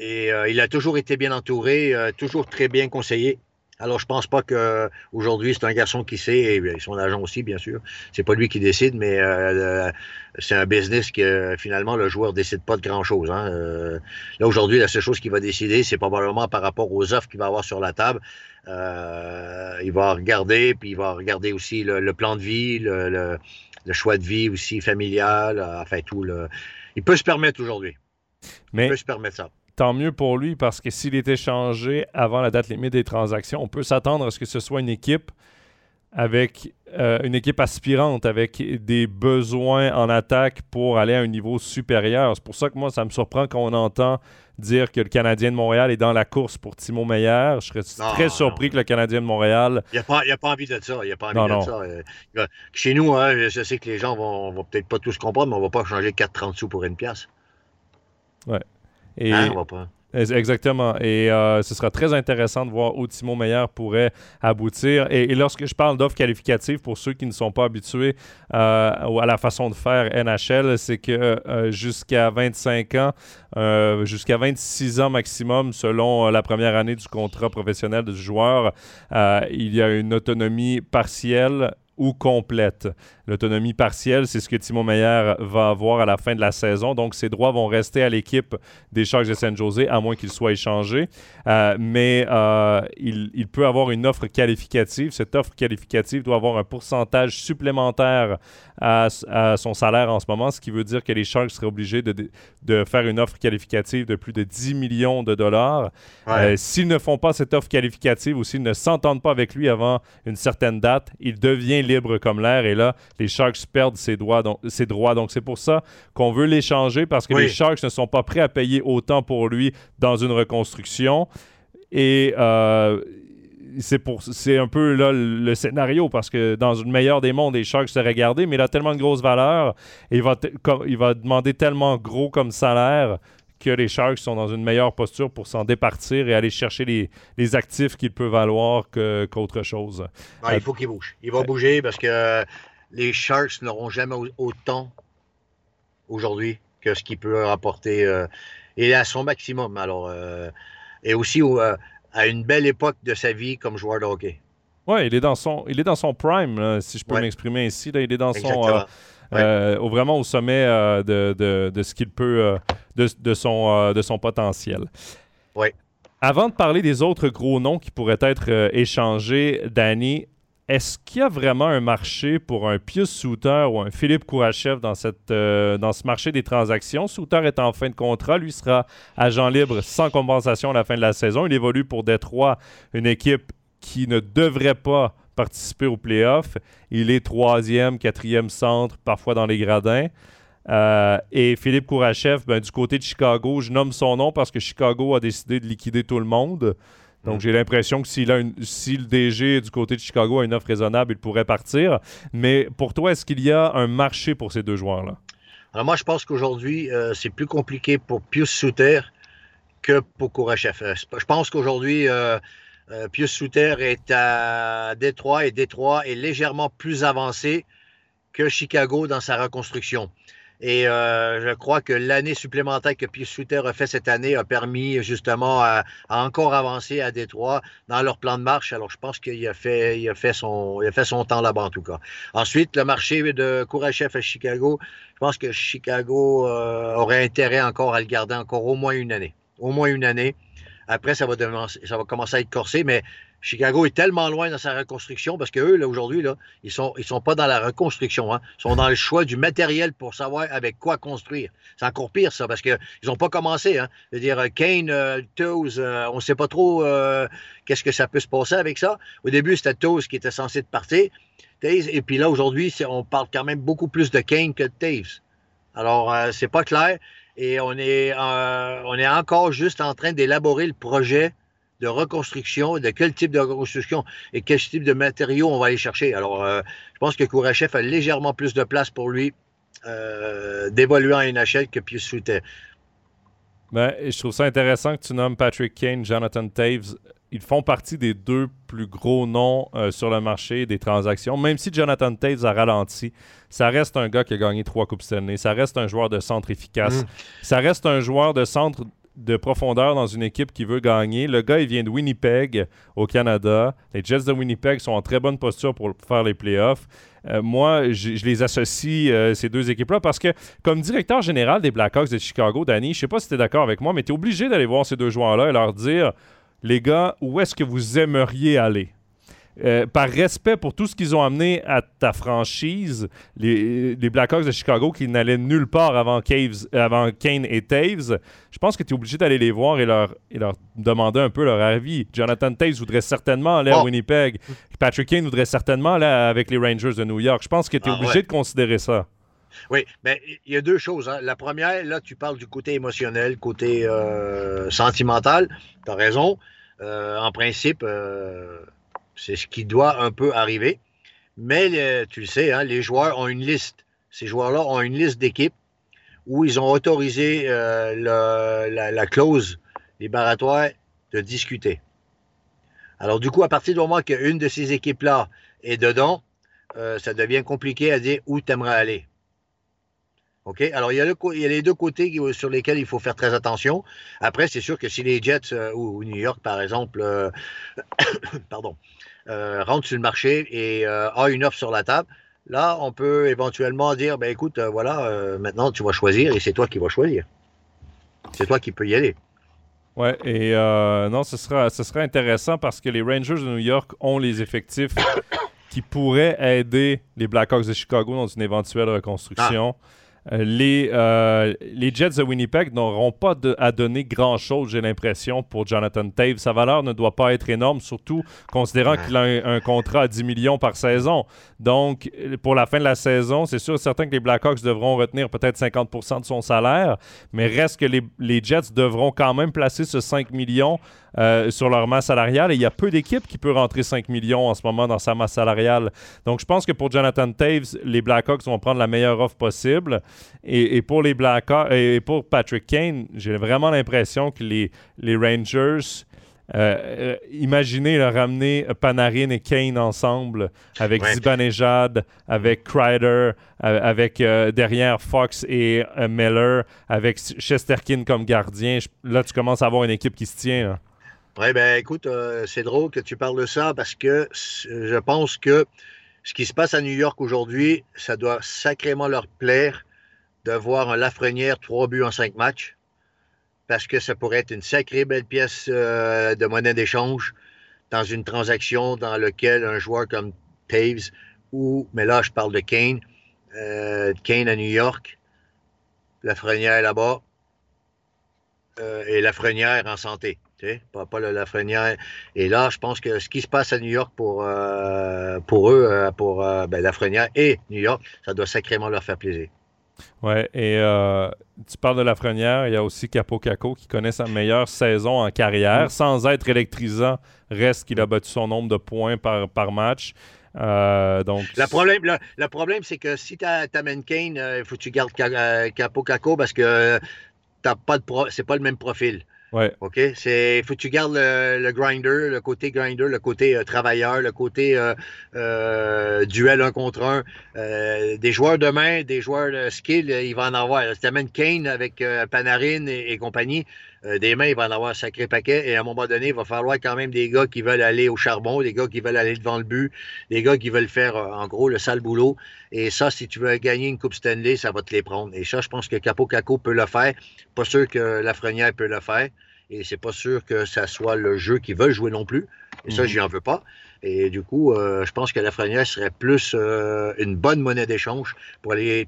Et euh, il a toujours été bien entouré, euh, toujours très bien conseillé. Alors, je pense pas qu'aujourd'hui, c'est un garçon qui sait, et son agent aussi, bien sûr. C'est pas lui qui décide, mais euh, c'est un business que finalement, le joueur décide pas de grand-chose. Hein. là, aujourd'hui, la seule chose qu'il va décider, c'est probablement par rapport aux offres qu'il va avoir sur la table. il va regarder, puis il va regarder aussi le, plan de vie, le, choix de vie aussi familial, enfin tout. Il peut se permettre aujourd'hui. Mais... Il peut se permettre ça tant mieux pour lui parce que s'il est échangé avant la date limite des transactions, on peut s'attendre à ce que ce soit une équipe avec euh, une équipe aspirante, avec des besoins en attaque pour aller à un niveau supérieur. C'est pour ça que moi, ça me surprend quand on entend dire que le Canadien de Montréal est dans la course pour Timo Meyer. Je serais très surpris que le Canadien de Montréal. Il n'y a, pas envie de ça. Il a pas envie de ça. Euh, chez nous, hein, je sais que les gens vont, vont peut-être pas tous comprendre, mais on ne va pas changer 4,30 sous pour une pièce. Ouais. Et... Ah, on va pas. Exactement. Et euh, ce sera très intéressant de voir où Timo Meyer pourrait aboutir. Et, lorsque je parle d'offres qualificatives, pour ceux qui ne sont pas habitués euh, à la façon de faire NHL, c'est que euh, jusqu'à 25 ans, jusqu'à 26 ans maximum, selon la première année du contrat professionnel du joueur, il y a une autonomie partielle ou complète. L'autonomie partielle, c'est ce que Timo Meyer va avoir à la fin de la saison. Donc, ses droits vont rester à l'équipe des Sharks de San Jose, à moins qu'il soit échangé. Euh, mais euh, il, peut avoir une offre qualificative. Cette offre qualificative doit avoir un pourcentage supplémentaire à, son salaire en ce moment, ce qui veut dire que les Sharks seraient obligés de, faire une offre qualificative de plus de 10 millions de dollars. Euh, s'ils ne font pas cette offre qualificative ou s'ils ne s'entendent pas avec lui avant une certaine date, il devient libre comme l'air. Et là, les Sharks perdent ses, droits. Donc, Donc, c'est pour ça qu'on veut l'échanger parce que les Sharks ne sont pas prêts à payer autant pour lui dans une reconstruction. Et euh, c'est un peu là le scénario parce que dans une meilleure des mondes, les Sharks seraient gardés, mais il a tellement de grosses valeurs et il va, il va demander tellement gros comme salaire que les Sharks sont dans une meilleure posture pour s'en départir et aller chercher les, les actifs qu'il peut valoir qu'autre chose. Ah, il faut qu'il bouge. Il va bouger parce que les Sharks n'auront jamais autant aujourd'hui que ce qu'il peut rapporter. Euh, il est à son maximum. Alors, euh, et aussi euh, à une belle époque de sa vie comme joueur de hockey. Oui, il est dans son, il est dans son prime, si je peux m'exprimer. Là, il est dans son. Vraiment au sommet de, de, de, ce qu'il peut, de, de, son, de son potentiel. Oui. Avant de parler des autres gros noms qui pourraient être échangés, Danny, est-ce qu'il y a vraiment un marché pour un Pius Souter ou un Philippe Kourachev dans, cette, euh, dans ce marché des transactions? Souter est en fin de contrat. Lui sera agent libre sans compensation à la fin de la saison. Il évolue pour Détroit, une équipe qui ne devrait pas participer aux playoffs. Il est troisième, quatrième centre, parfois dans les gradins. Euh, et Philippe Kourachev, ben, du côté de Chicago, je nomme son nom parce que Chicago a décidé de liquider tout le monde. Donc, mm. j'ai l'impression que si le DG du côté de Chicago a une offre raisonnable, il pourrait partir. Mais pour toi, est-ce qu'il y a un marché pour ces deux joueurs-là? Alors, moi, je pense qu'aujourd'hui, euh, c'est plus compliqué pour Pius Souter que pour Kourachev. Euh, je pense qu'aujourd'hui, euh, Pius Souter est à Détroit et Détroit est légèrement plus avancé que Chicago dans sa reconstruction. Et euh, je crois que l'année supplémentaire que Pius Souter a fait cette année a permis justement à, encore avancer à Détroit dans leur plan de marche. Alors, je pense qu'il a fait son temps là-bas en tout cas. Ensuite, le marché de Kourachev à Chicago, je pense que Chicago euh, aurait intérêt encore à le garder encore au moins une année. Au moins une année. Après, ça va, commencer à être corsé, mais Chicago est tellement loin dans sa reconstruction parce qu'eux, là, aujourd'hui, ils ils sont pas dans la reconstruction, hein. Ils sont dans le choix du matériel pour savoir avec quoi construire. C'est encore pire, ça, parce qu'ils n'ont pas commencé, hein. Je veux dire, euh, Kane, euh, Toes, euh, on ne sait pas trop qu'est-ce que ça peut se passer avec ça. Au début, c'était Toes qui était censé partir. et puis là, aujourd'hui, on parle quand même beaucoup plus de Kane que de Taves. Alors, c'est pas clair. Et on est, on est encore juste en train d'élaborer le projet de reconstruction, de quel type de reconstruction et quel type de matériaux on va aller chercher. Alors, euh, je pense que Kourachev a légèrement plus de place pour lui euh, d'évoluer en NHL que Pius. Ben, je trouve ça intéressant que tu nommes Patrick Kane, Jonathan Taves. Ils font partie des deux plus gros noms euh, sur le marché des transactions. Même si Jonathan Taves a ralenti, ça reste un gars qui a gagné trois Coupes Stanley. Ça reste un joueur de centre efficace. Mm. Ça reste un joueur de centre de profondeur dans une équipe qui veut gagner. Le gars, il vient de Winnipeg, au Canada. Les Jets de Winnipeg sont en très bonne posture pour faire les playoffs. Euh, moi, je, les associe, euh, ces deux équipes-là, parce que comme directeur général des Blackhawks de Chicago, Danny, je ne sais pas si tu es d'accord avec moi, mais tu es obligé d'aller voir ces deux joueurs-là et leur dire, les gars, où est-ce que vous aimeriez aller? Euh, par respect pour tout ce qu'ils ont amené à ta franchise, les, les Blackhawks de Chicago qui n'allaient nulle part avant, Caves, avant Kane et Taves, je pense que tu es obligé d'aller les voir et leur, et leur demander un peu leur avis. Jonathan Taves voudrait certainement aller à Winnipeg. Patrick Kane voudrait certainement aller avec les Rangers de New York. Je pense que tu es ah, obligé de considérer ça. Oui, mais il y a deux choses. Hein. La première, là, tu parles du côté émotionnel, côté euh, sentimental. Tu as raison. Euh, en principe, c'est ce qui doit un peu arriver. Mais tu le sais, hein, les joueurs ont une liste. Ces joueurs-là ont une liste d'équipes où ils ont autorisé euh, la, clause libératoire de discuter. Alors, du coup, à partir du moment qu'une de ces équipes-là est dedans, euh, ça devient compliqué à dire où tu aimerais aller. OK? Alors, il y, a il y, a les deux côtés sur lesquels il faut faire très attention. Après, c'est sûr que si les Jets euh, ou, New York, par exemple, [coughs] pardon, euh, rentre sur le marché et euh, a une offre sur la table, là, on peut éventuellement dire, ben écoute, euh, voilà, maintenant tu vas choisir et c'est toi qui vas choisir. C'est toi qui peux y aller. Ouais, et non, ce sera, ce sera intéressant parce que les Rangers de New York ont les effectifs [coughs] qui pourraient aider les Blackhawks de Chicago dans une éventuelle reconstruction. Ah. Euh, les, euh, les Jets de Winnipeg n'auront pas à donner grand-chose, j'ai l'impression, pour Jonathan Taves. Sa valeur ne doit pas être énorme, surtout considérant qu'il a un, contrat à 10 millions par saison. Donc, pour la fin de la saison, c'est sûr et certain que les Blackhawks devront retenir peut-être 50% de son salaire, mais reste que les, les Jets devront quand même placer ce 5 millions euh, sur leur masse salariale. Et il y a peu d'équipes qui peuvent rentrer 5 millions en ce moment dans sa masse salariale. Donc, je pense que pour Jonathan Taves, les Blackhawks vont prendre la meilleure offre possible. Et, pour les Blackhawks et pour Patrick Kane, j'ai vraiment l'impression que les, les Rangers euh, euh, imaginez le ramener Panarin et Kane ensemble avec Zibanejad, avec Kreider, avec derrière Fox et Miller, avec Chesterkin comme gardien. Là, tu commences à avoir une équipe qui se tient. Oui, ben écoute, c'est drôle que tu parles de ça parce que je pense que ce qui se passe à New York aujourd'hui, ça doit sacrément leur plaire de voir un Lafrenière trois buts en cinq matchs, parce que ça pourrait être une sacrée belle pièce euh, de monnaie d'échange dans une transaction dans laquelle un joueur comme Taves ou, mais là je parle de Kane, euh, Kane à New York, Lafrenière là-bas, euh, et Lafrenière en santé. Pas, pas la Lafrenière. Et là, je pense que ce qui se passe à New York pour, euh, pour eux, euh, pour euh, ben, Lafrenière et New York, ça doit sacrément leur faire plaisir. Ouais, et tu parles de Lafrenière, il y a aussi Capo Caco qui connaît sa meilleure saison en carrière, mm. sans être électrisant, reste qu'il a battu son nombre de points par, par match. donc... Le problème, le, problème c'est que si tu amènes Kane, il faut que tu gardes Capo Caco parce que t'as pas de c'est pas le même profil. Ouais. OK? C'est faut que tu gardes le, grinder, le côté grinder, le côté euh, travailleur, le côté euh, euh, duel un contre un. des joueurs de main, des joueurs de skill, il va en avoir. Si tu amènes Kane avec Panarin et compagnie, euh, des mains, il va en avoir un sacré paquet. Et à un moment donné, il va falloir quand même des gars qui veulent aller au charbon, des gars qui veulent aller devant le but, des gars qui veulent faire, euh, en gros, le sale boulot. Et ça, si tu veux gagner une Coupe Stanley, ça va te les prendre. Et ça, je pense que Capo Caco peut le faire. Pas sûr que Lafrenière peut le faire. Et c'est pas sûr que ça soit le jeu qu'ils veulent jouer non plus. Et ça, mhm. j'y en veux pas. Et du coup, euh, je pense que Lafrenière serait plus une bonne monnaie d'échange pour aller.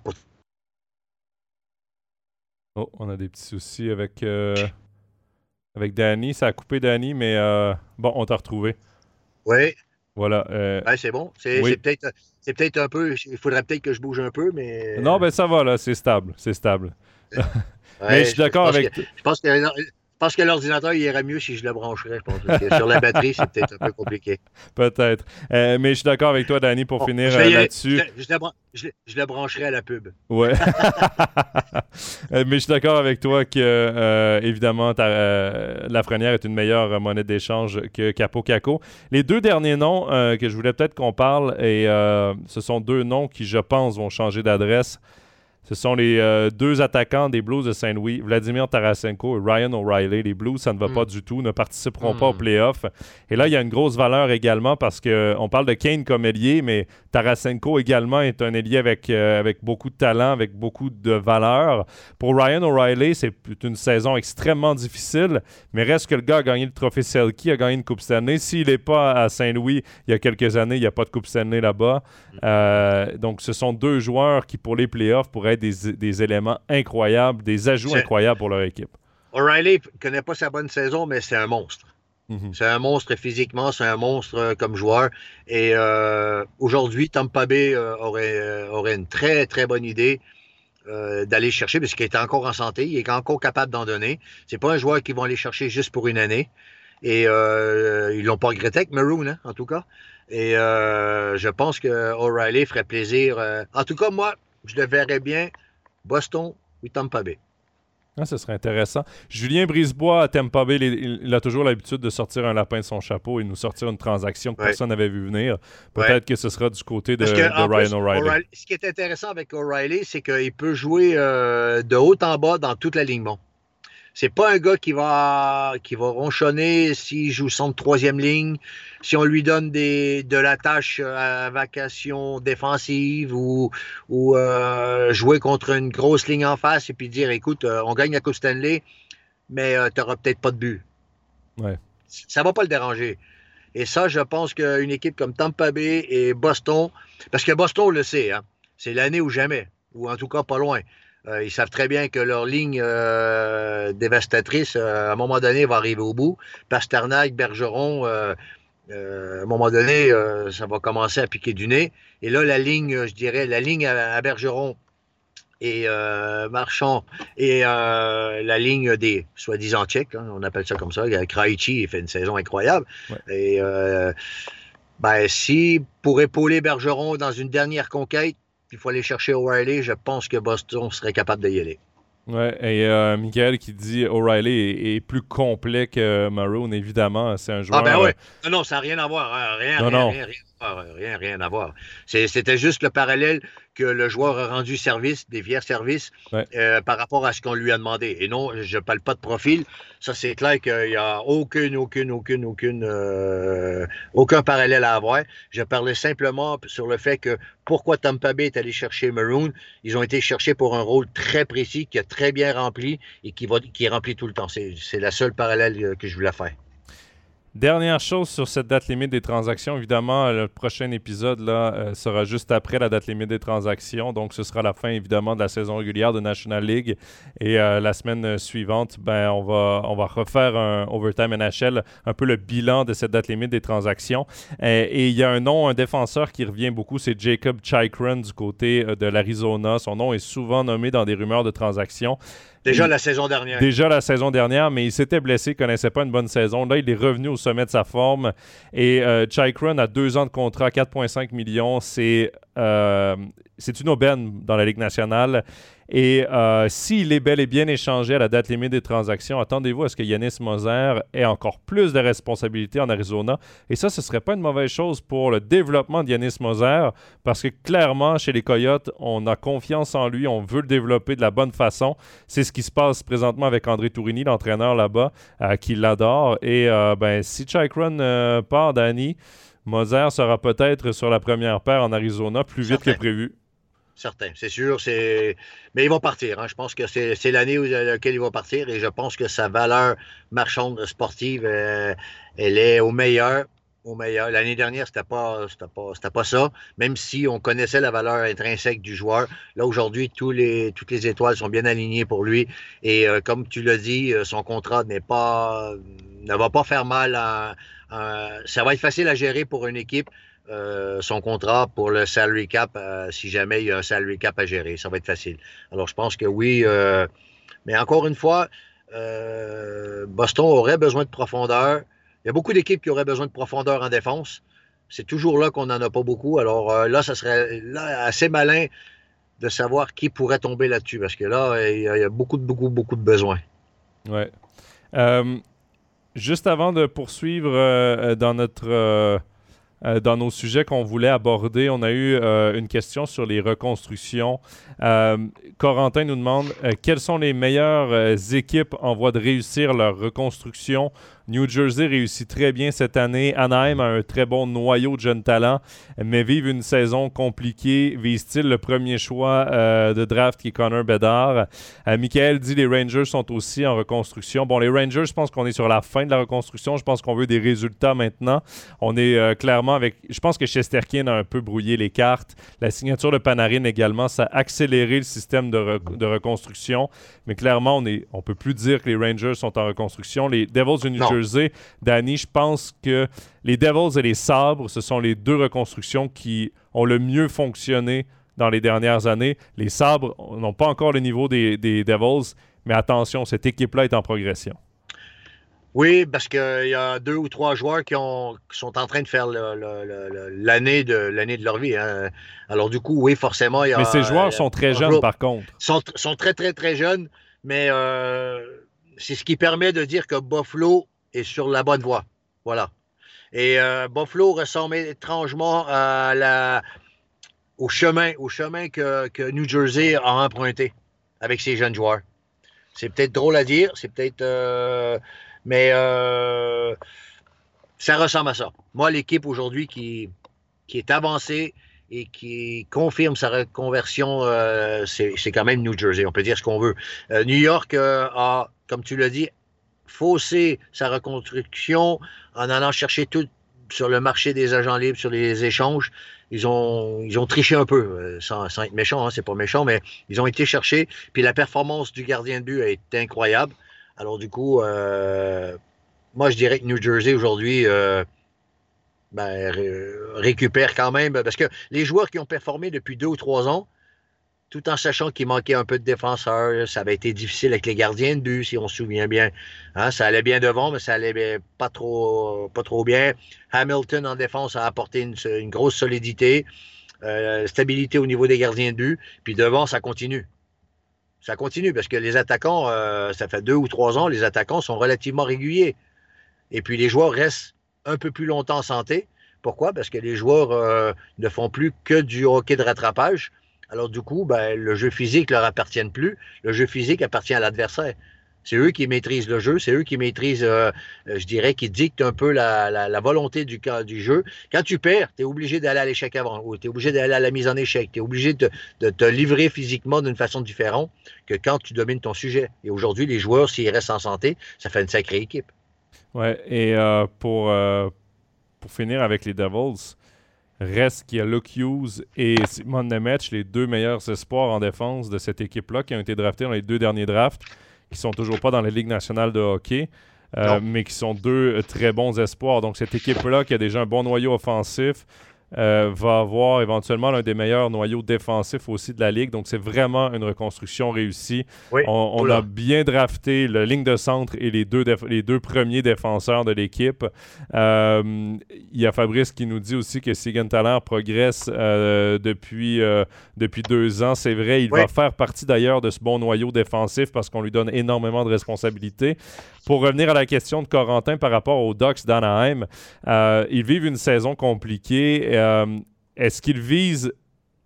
Oh, on a des petits soucis avec avec Danny. Ça a coupé Danny, mais euh, bon, on t'a retrouvé. Oui. Voilà. Euh, c'est bon. C'est peut-être un peu. Il faudrait peut-être que je bouge un peu, mais. Non, ben ça va, là. C'est stable. C'est stable. [laughs] mais je suis d'accord avec. je pense que pense que l'ordinateur, il irait mieux si je le brancherais. Je pense. sur la batterie, c'est peut-être un peu compliqué. [laughs] Peut-être. Euh, mais je suis d'accord avec toi, Danny, pour finir euh, là-dessus. Je, je, le brancherai à la pub. Ouais. [laughs] Euh, mais je suis d'accord avec toi que, évidemment, la Frenière est une meilleure monnaie d'échange que Capo Caco. Les deux derniers noms que je voulais peut-être qu'on parle, et ce sont deux noms qui, je pense, vont changer d'adresse. Ce sont les euh, deux attaquants des Blues de Saint-Louis, Vladimir Tarasenko et Ryan O'Reilly. Les Blues, ça ne va pas mm. du tout, ne participeront pas aux mm. playoffs. Et là, il y a une grosse valeur également parce qu'on parle de Kane comme ailier, mais Tarasenko également est un ailier avec, euh, avec beaucoup de talent, avec beaucoup de valeur. Pour Ryan O'Reilly, c'est une saison extrêmement difficile, mais reste que le gars a gagné le trophée Selkie, a gagné une Coupe Stanley. S'il n'est pas à Saint-Louis il y a quelques années, il n'y a pas de Coupe Stanley là-bas. Mm. Euh, donc, ce sont deux joueurs qui, pour les playoffs, pourraient des, éléments incroyables, des ajouts incroyables pour leur équipe. O'Reilly ne connaît pas sa bonne saison, mais c'est un monstre. Mhm. C'est un monstre physiquement, c'est un monstre euh, comme joueur. Et euh, aujourd'hui, Tampa Bay euh, aurait, aurait une très, très bonne idée d'aller chercher, parce qu'il est encore en santé, il est encore capable d'en donner. C'est pas un joueur qui vont aller chercher juste pour une année. Et ils l'ont pas regretté avec Maroon, hein, en tout cas. Et je pense que O'Reilly ferait plaisir. en tout cas, moi, je le verrais bien Boston ou Tampa Bay. Ah, ce serait intéressant. Julien Brisebois à Tampa Bay, il, a toujours l'habitude de sortir un lapin de son chapeau et nous sortir une transaction que personne n'avait vu venir. Peut-être que ce sera du côté de, Ryan O'Reilly. Ce qui est intéressant avec O'Reilly, c'est qu'il peut jouer euh, de haut en bas dans toute la ligne. C'est pas un gars qui va, qui va ronchonner s'il joue son troisième ligne, si on lui donne des, de la tâche à vacation défensive ou, ou euh, jouer contre une grosse ligne en face et puis dire écoute, euh, on gagne la Coupe Stanley, mais euh, tu n'auras peut-être pas de but. Ouais. Ça va pas le déranger. Et ça, je pense qu'une équipe comme Tampa Bay et Boston, parce que Boston le sait, hein, c'est l'année ou jamais, ou en tout cas pas loin. Euh, ils savent très bien que leur ligne euh, dévastatrice, euh, à un moment donné, va arriver au bout. Pasternak, Bergeron, à un moment donné, ça va commencer à piquer du nez. Et là, la ligne, je dirais, la ligne à, Bergeron et Marchand et la ligne des soi-disant tchèques, hein, on appelle ça comme ça. Kraichi, il fait une saison incroyable. Et ben, si pour épauler Bergeron dans une dernière conquête, il faut aller chercher O'Reilly, je pense que Boston serait capable d'y aller. Ouais, et euh, Michael qui dit O'Reilly est, plus complet que Maroon, évidemment. C'est un joueur. Ah, ben oui. Non, non, ça n'a rien à voir. Hein. Rien, rien, rien, rien, rien à voir. C'était juste le parallèle que le joueur a rendu service, des fiers services, euh, par rapport à ce qu'on lui a demandé. Et non, je ne parle pas de profil. Ça, c'est clair qu'il n'y a aucune, aucune, aucune, aucune, euh, aucun parallèle à avoir. Je parlais simplement sur le fait que pourquoi Tampa Bay est allé chercher Maroon. Ils ont été cherchés pour un rôle très précis, qui a très bien rempli et qui, va, qui est rempli tout le temps. C'est la seule parallèle que je voulais faire. Dernière chose sur cette date limite des transactions, évidemment, le prochain épisode là, euh, sera juste après la date limite des transactions, donc ce sera la fin évidemment de la saison régulière de National League. Et euh, la semaine suivante, ben, on, va, on va refaire un Overtime NHL, un peu le bilan de cette date limite des transactions. Euh, et il y a un nom, un défenseur qui revient beaucoup, c'est Jacob Chikrin du côté de l'Arizona. Son nom est souvent nommé dans des rumeurs de transactions. Déjà la saison dernière. Déjà la saison dernière, mais il s'était blessé, il connaissait pas une bonne saison. Là, il est revenu au sommet de sa forme. Et euh, a deux ans de contrat, 4,5 millions. C'est euh, c'est une aubaine dans la Ligue nationale. Et euh, s'il est bel et bien échangé à la date limite des transactions, attendez-vous à ce que Yanis Moser ait encore plus de responsabilités en Arizona. Et ça, ce ne serait pas une mauvaise chose pour le développement de Yanis Moser, parce que clairement, chez les Coyotes, on a confiance en lui, on veut le développer de la bonne façon. C'est ce qui se passe présentement avec André Tourini, l'entraîneur là-bas, euh, qui l'adore. Et euh, ben, si Chikron part, Danny, Moser sera peut-être sur la première paire en Arizona plus vite que prévu. C'est sûr. C'est... Mais il va partir. Hein. Je pense que c'est, l'année laquelle il va partir et je pense que sa valeur marchande sportive, euh, elle est au meilleur. Au meilleur. L'année dernière, c'était pas, pas, pas ça. Même si on connaissait la valeur intrinsèque du joueur, là aujourd'hui, toutes les étoiles sont bien alignées pour lui. Et euh, comme tu l'as dit, euh, son contrat n'est pas, ne va pas faire mal. ça va être facile à gérer pour une équipe. Euh, son contrat pour le salary cap euh, si jamais il y a un salary cap à gérer. Ça va être facile. Alors, je pense que oui. Euh, mais encore une fois, Boston aurait besoin de profondeur. Il y a beaucoup d'équipes qui auraient besoin de profondeur en défense. C'est toujours là qu'on n'en a pas beaucoup. Alors là, ça serait assez malin de savoir qui pourrait tomber là-dessus parce que là, il y, a, beaucoup, beaucoup, beaucoup de besoins. Ouais. juste avant de poursuivre dans notre euh, dans nos sujets qu'on voulait aborder, on a eu euh, une question sur les reconstructions. Euh, Corentin nous demande quelles sont les meilleures équipes en voie de réussir leur reconstruction? New Jersey réussit très bien cette année. Anaheim a un très bon noyau de jeunes talents, mais vive une saison compliquée. Vise-t-il le premier choix euh, de draft qui est Connor Bedard? Euh, Michael dit les Rangers sont aussi en reconstruction. Bon, les Rangers, je pense qu'on est sur la fin de la reconstruction. Je pense qu'on veut des résultats maintenant. On est euh, clairement avec. Je pense que Chesterkin a un peu brouillé les cartes. La signature de Panarin également, ça a accéléré le système de, de reconstruction. Mais clairement, on ne on peut plus dire que les Rangers sont en reconstruction. Les Devils de New Jersey, Danny, je pense que les Devils et les Sabres, ce sont les deux reconstructions qui ont le mieux fonctionné dans les dernières années. Les Sabres n'ont pas encore le niveau des, Devils, mais attention, cette équipe-là est en progression. Oui, parce qu'il y a deux ou trois joueurs qui, ont, sont en train de faire l'année de l'année de leur vie. Hein. Alors du coup, oui, forcément, il y a. Mais ces joueurs sont très jeunes, par contre. Sont, sont très très très jeunes, mais euh, c'est ce qui permet de dire que Buffalo est sur la bonne voie. Voilà. Et euh, Buffalo ressemble étrangement au chemin, au chemin que, que, New Jersey a emprunté avec ses jeunes joueurs. C'est peut-être drôle à dire, c'est peut-être. Euh, mais euh, ça ressemble à ça. Moi, l'équipe aujourd'hui qui, qui est avancée et qui confirme sa reconversion, c'est quand même New Jersey. On peut dire ce qu'on veut. New York a, comme tu l'as dit, fausser sa reconstruction en allant chercher tout sur le marché des agents libres, sur les échanges. Ils ont, ils ont triché un peu, euh, sans, être méchant, hein, c'est pas méchant, mais ils ont été cherchés. Puis la performance du gardien de but a été incroyable. Alors du coup, euh, moi je dirais que New Jersey aujourd'hui euh, ben, récupère quand même, parce que les joueurs qui ont performé depuis deux ou trois ans, tout en sachant qu'il manquait un peu de défenseurs. Ça avait été difficile avec les gardiens de but, si on se souvient bien. Hein, ça allait bien devant, mais ça allait pas trop, pas trop bien. Hamilton en défense a apporté une, grosse solidité. stabilité au niveau des gardiens de but, puis devant, ça continue. Ça continue parce que les attaquants, ça fait deux ou trois ans, les attaquants sont relativement réguliers. Et puis les joueurs restent un peu plus longtemps en santé. Pourquoi? Parce que les joueurs ne font plus que du hockey de rattrapage. Alors du coup, ben, le jeu physique leur appartient plus. Le jeu physique appartient à l'adversaire. C'est eux qui maîtrisent le jeu, c'est eux qui maîtrisent, euh, euh, je dirais, qui dictent un peu la, volonté du, du jeu. Quand tu perds, tu es obligé d'aller à l'échec avant, ou tu es obligé d'aller à la mise en échec, tu es obligé de, te livrer physiquement d'une façon différente que quand tu domines ton sujet. Et aujourd'hui, les joueurs, s'ils restent en santé, ça fait une sacrée équipe. Ouais, et euh, pour, pour finir avec les Devils, reste qu'il y a Luke Hughes et Simon Nemec, les deux meilleurs espoirs en défense de cette équipe-là, qui ont été draftés dans les deux derniers drafts, qui sont toujours pas dans la Ligue nationale de hockey. Euh, mais qui sont deux très bons espoirs. Donc, cette équipe-là, qui a déjà un bon noyau offensif, euh, va avoir éventuellement l'un des meilleurs noyaux défensifs aussi de la Ligue. Donc, c'est vraiment une reconstruction réussie. on, a bien drafté la ligne de centre et les deux, les deux premiers défenseurs de l'équipe. Euh, il y a Fabrice qui nous dit aussi que Sigan Thaler progresse euh, depuis, depuis deux ans. C'est vrai, il va faire partie d'ailleurs de ce bon noyau défensif parce qu'on lui donne énormément de responsabilités. Pour revenir à la question de Corentin par rapport aux Ducks d'Anaheim, ils vivent une saison compliquée. Euh, est-ce qu'ils visent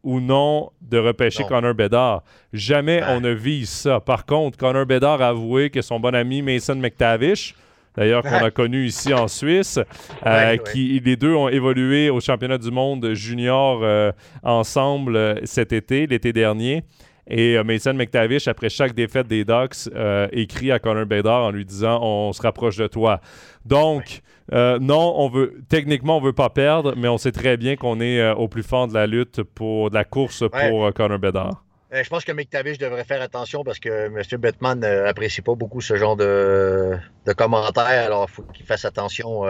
ou non de repêcher Connor Bedard? Jamais on ne vise ça. Par contre, Connor Bedard a avoué que son bon ami Mason McTavish, d'ailleurs qu'on a [laughs] connu ici en Suisse, euh, qui les deux ont évolué au championnat du monde junior ensemble cet été, l'été dernier. Et euh, Mason McTavish, après chaque défaite des Ducks, euh, écrit à Connor Bedard en lui disant On se rapproche de toi. Donc, euh, non, on veut techniquement, on veut pas perdre, mais on sait très bien qu'on est au plus fort de la lutte pour de la course pour Connor Bedard. je pense que McTavish devrait faire attention parce que M. Bettman n'apprécie pas beaucoup ce genre de, de commentaires. Alors, il faut qu'il fasse attention.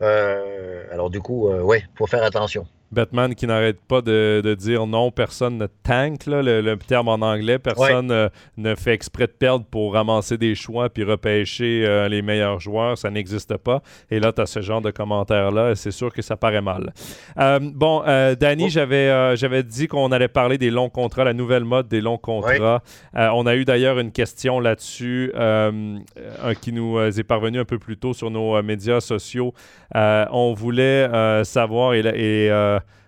alors, du coup, oui, il faut faire attention. Batman qui n'arrête pas de, dire non, personne ne tank, le, terme en anglais, personne euh, ne fait exprès de perdre pour ramasser des choix puis repêcher euh, les meilleurs joueurs, ça n'existe pas. Et là, tu as ce genre de commentaires-là et c'est sûr que ça paraît mal. Euh, bon, Danny, oh. j'avais, j'avais dit qu'on allait parler des longs contrats, la nouvelle mode des longs contrats. on a eu d'ailleurs une question là-dessus qui nous est parvenue un peu plus tôt sur nos médias sociaux. on voulait savoir et, et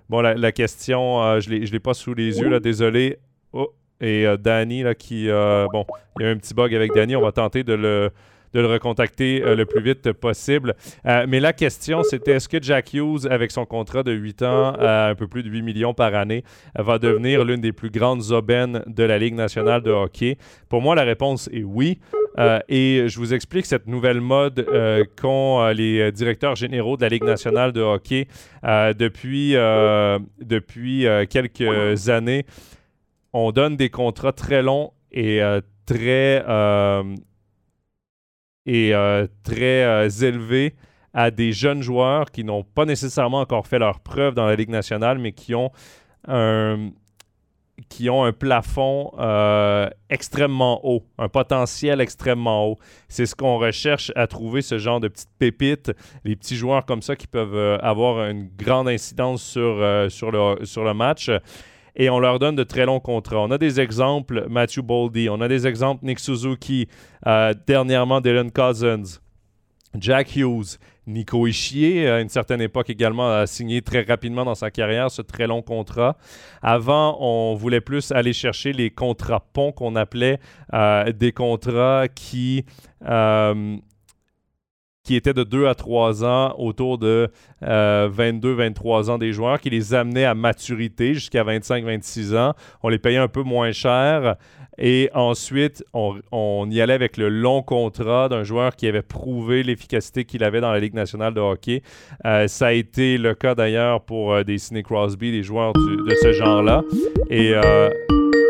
Bon, la, question, euh, je ne l'ai pas sous les yeux, là, désolé. Oh, et euh, Danny, là, qui. Euh, bon, il y a un petit bug avec Danny, on va tenter de le, de le recontacter le plus vite possible. mais la question, c'était est-ce que Jack Hughes, avec son contrat de 8 ans un peu plus de 8 millions par année, va devenir l'une des plus grandes aubaines de la Ligue nationale de hockey? Pour moi, la réponse est oui. Euh, et je vous explique cette nouvelle mode euh, qu'ont euh, les directeurs généraux de la Ligue nationale de hockey depuis quelques années. On donne des contrats très longs et très, et, très élevés à des jeunes joueurs qui n'ont pas nécessairement encore fait leur preuve dans la Ligue nationale, mais qui ont un, qui ont un plafond euh, extrêmement haut, un potentiel extrêmement haut. C'est ce qu'on recherche à trouver, ce genre de petites pépites, les petits joueurs comme ça qui peuvent euh, avoir une grande incidence sur, euh, sur, le, sur le match. Et on leur donne de très longs contrats. On a des exemples, Matthew Boldy, on a des exemples, Nick Suzuki, dernièrement Dylan Cousins, Jack Hughes. Nico Ischier, à une certaine époque également, a signé très rapidement dans sa carrière ce très long contrat. Avant, on voulait plus aller chercher les contrats ponts qu'on appelait euh, des contrats qui, euh, qui étaient de 2 à 3 ans, autour de 22-23 euh, ans des joueurs, qui les amenaient à maturité jusqu'à 25-26 ans. On les payait un peu moins cher. Et ensuite, on, y allait avec le long contrat d'un joueur qui avait prouvé l'efficacité qu'il avait dans la Ligue nationale de hockey. Euh, ça a été le cas d'ailleurs pour euh, des Sidney Crosby, des joueurs de ce genre-là. Et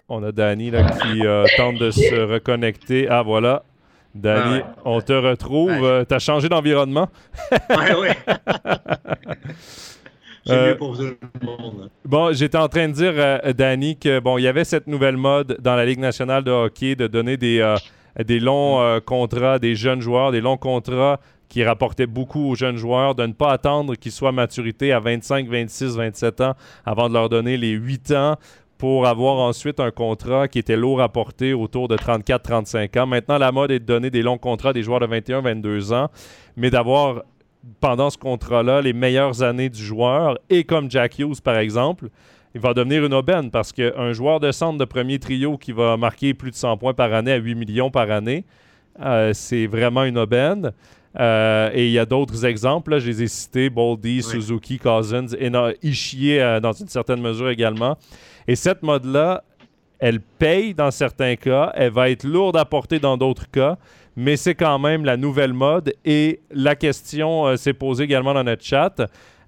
on a Danny qui tente de se reconnecter. Ah voilà, Danny, on te retrouve. Euh, tu as changé d'environnement? oui, oui. C'est mieux pour tout le monde. Bon, j'étais en train de dire, euh, Danny, que bon, il y avait cette nouvelle mode dans la Ligue nationale de hockey de donner des, euh, des longs contrats, des jeunes joueurs, des longs contrats qui rapportait beaucoup aux jeunes joueurs, de ne pas attendre qu'ils soient à maturité à 25, 26, 27 ans avant de leur donner les 8 ans pour avoir ensuite un contrat qui était lourd à porter autour de 34-35 ans. Maintenant, la mode est de donner des longs contrats à des joueurs de 21-22 ans, mais d'avoir pendant ce contrat-là les meilleures années du joueur. Et comme Jack Hughes, par exemple, il va devenir une aubaine parce qu'un joueur de centre de premier trio qui va marquer plus de 100 points par année à 8 millions par année, euh, c'est vraiment une aubaine. Euh, et il y a d'autres exemples, je les ai cités, Boldy, Suzuki, Cousins, et Ishii euh, dans une certaine mesure également. Et cette mode-là, elle paye dans certains cas, elle va être lourde à porter dans d'autres cas, mais c'est quand même la nouvelle mode. Et la question euh, s'est posée également dans notre chat.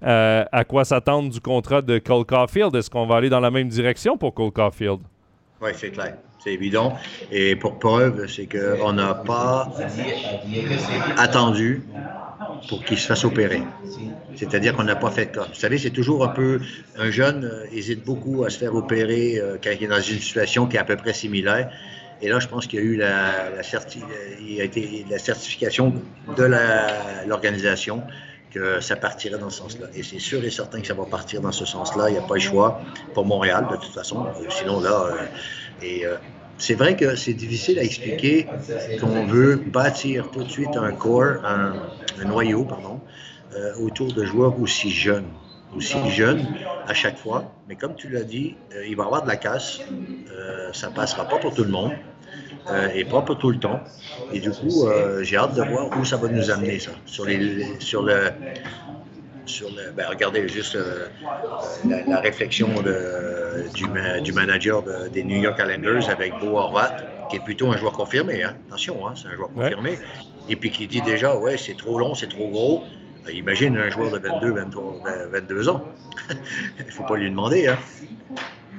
Euh, à quoi s'attendre du contrat de Cole Caulfield? Est-ce qu'on va aller dans la même direction pour Cole Caulfield? Oui, c'est clair. C'est évident. Et pour preuve, c'est qu'on n'a pas attendu pour qu'il se fasse opérer. C'est-à-dire qu'on n'a pas fait cas. Vous savez, c'est toujours un peu. Un jeune euh, hésite beaucoup à se faire opérer euh, quand il est dans une situation qui est à peu près similaire. Et là, je pense qu'il y a eu la, la, il a été, la certification de l'organisation que ça partirait dans ce sens-là. Et c'est sûr et certain que ça va partir dans ce sens-là. Il n'y a pas le choix pour Montréal, de toute façon. Euh, sinon, là, et c'est vrai que c'est difficile à expliquer qu'on veut bâtir tout de suite un corps, un, noyau, pardon, euh, autour de joueurs aussi jeunes. Aussi jeunes à chaque fois. Mais comme tu l'as dit, euh, il va y avoir de la casse. Euh, ça ne passera pas pour tout le monde. et pas pour tout le temps. Et du coup, j'ai hâte de voir où ça va nous amener, ça. Sur, les, sur le, sur le, ben, regardez juste euh, la, réflexion de, du, du, manager des New York Islanders avec Bo Horvat, qui est plutôt un joueur confirmé. Hein. Attention, hein, c'est un joueur confirmé. Et puis qui dit déjà, ouais, c'est trop long, c'est trop gros. Ben, imagine un joueur de 22, 22 ans. Il [laughs] ne faut pas lui demander. Hein.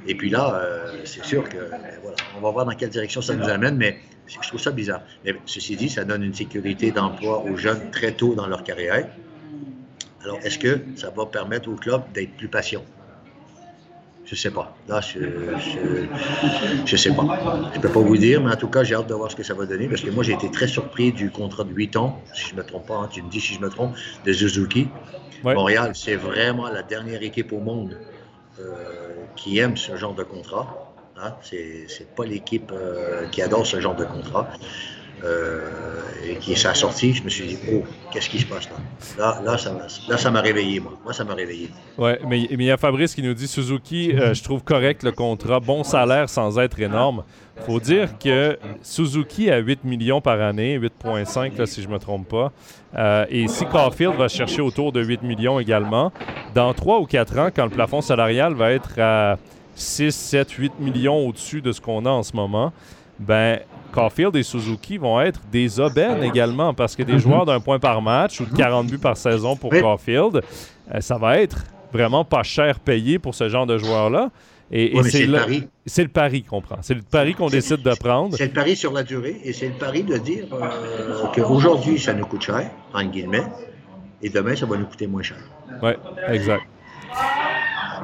Et puis là, euh, c'est sûr que ben, voilà, on va voir dans quelle direction ça nous amène, mais je trouve ça bizarre. Mais ceci dit, ça donne une sécurité d'emploi aux jeunes très tôt dans leur carrière. Alors, est-ce que ça va permettre au club d'être plus patient? Je ne sais pas. Là, je ne sais pas. Je ne peux pas vous dire, mais en tout cas, j'ai hâte de voir ce que ça va donner parce que moi, j'ai été très surpris du contrat de 8 ans, si je ne me trompe pas, hein, tu me dis si je me trompe, de Suzuki. Montréal, c'est vraiment la dernière équipe au monde euh, qui aime ce genre de contrat. Hein. Ce n'est pas l'équipe euh, qui adore ce genre de contrat. Euh, et qui s'est sorti, je me suis dit, oh, qu'est-ce qui se passe là? Là, ça, m'a réveillé, moi. Moi, ça m'a réveillé. Oui, mais il y a Fabrice qui nous dit Suzuki, euh, je trouve correct le contrat, bon salaire sans être énorme. faut dire que Suzuki a 8 millions par année, 8,5 si je ne me trompe pas. Euh, et si Caulfield va chercher autour de 8 millions également, dans 3 ou 4 ans, quand le plafond salarial va être à 6, 7, 8 millions au-dessus de ce qu'on a en ce moment, ben Caulfield et Suzuki vont être des aubaines également parce que des mhm. joueurs d'un point par match ou de 40 buts par saison pour Caulfield, euh, ça va être vraiment pas cher payé pour ce genre de joueurs-là. Et, c'est le pari. C'est le pari qu'on prend. C'est le pari qu'on décide de prendre. C'est le pari sur la durée et c'est le pari de dire euh, qu'aujourd'hui, ça nous coûte cher, en guillemets, et demain, ça va nous coûter moins cher. Oui, exact.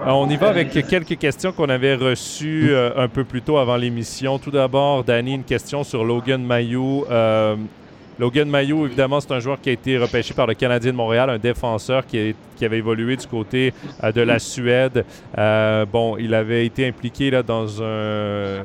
Euh, on y va avec quelques questions qu'on avait reçues euh, un peu plus tôt avant l'émission. Tout d'abord, Danny, une question sur Logan Mayou. Euh, Logan Mayou, évidemment, c'est un joueur qui a été repêché par le Canadien de Montréal, un défenseur qui, avait évolué du côté de la Suède. bon, il avait été impliqué là, dans un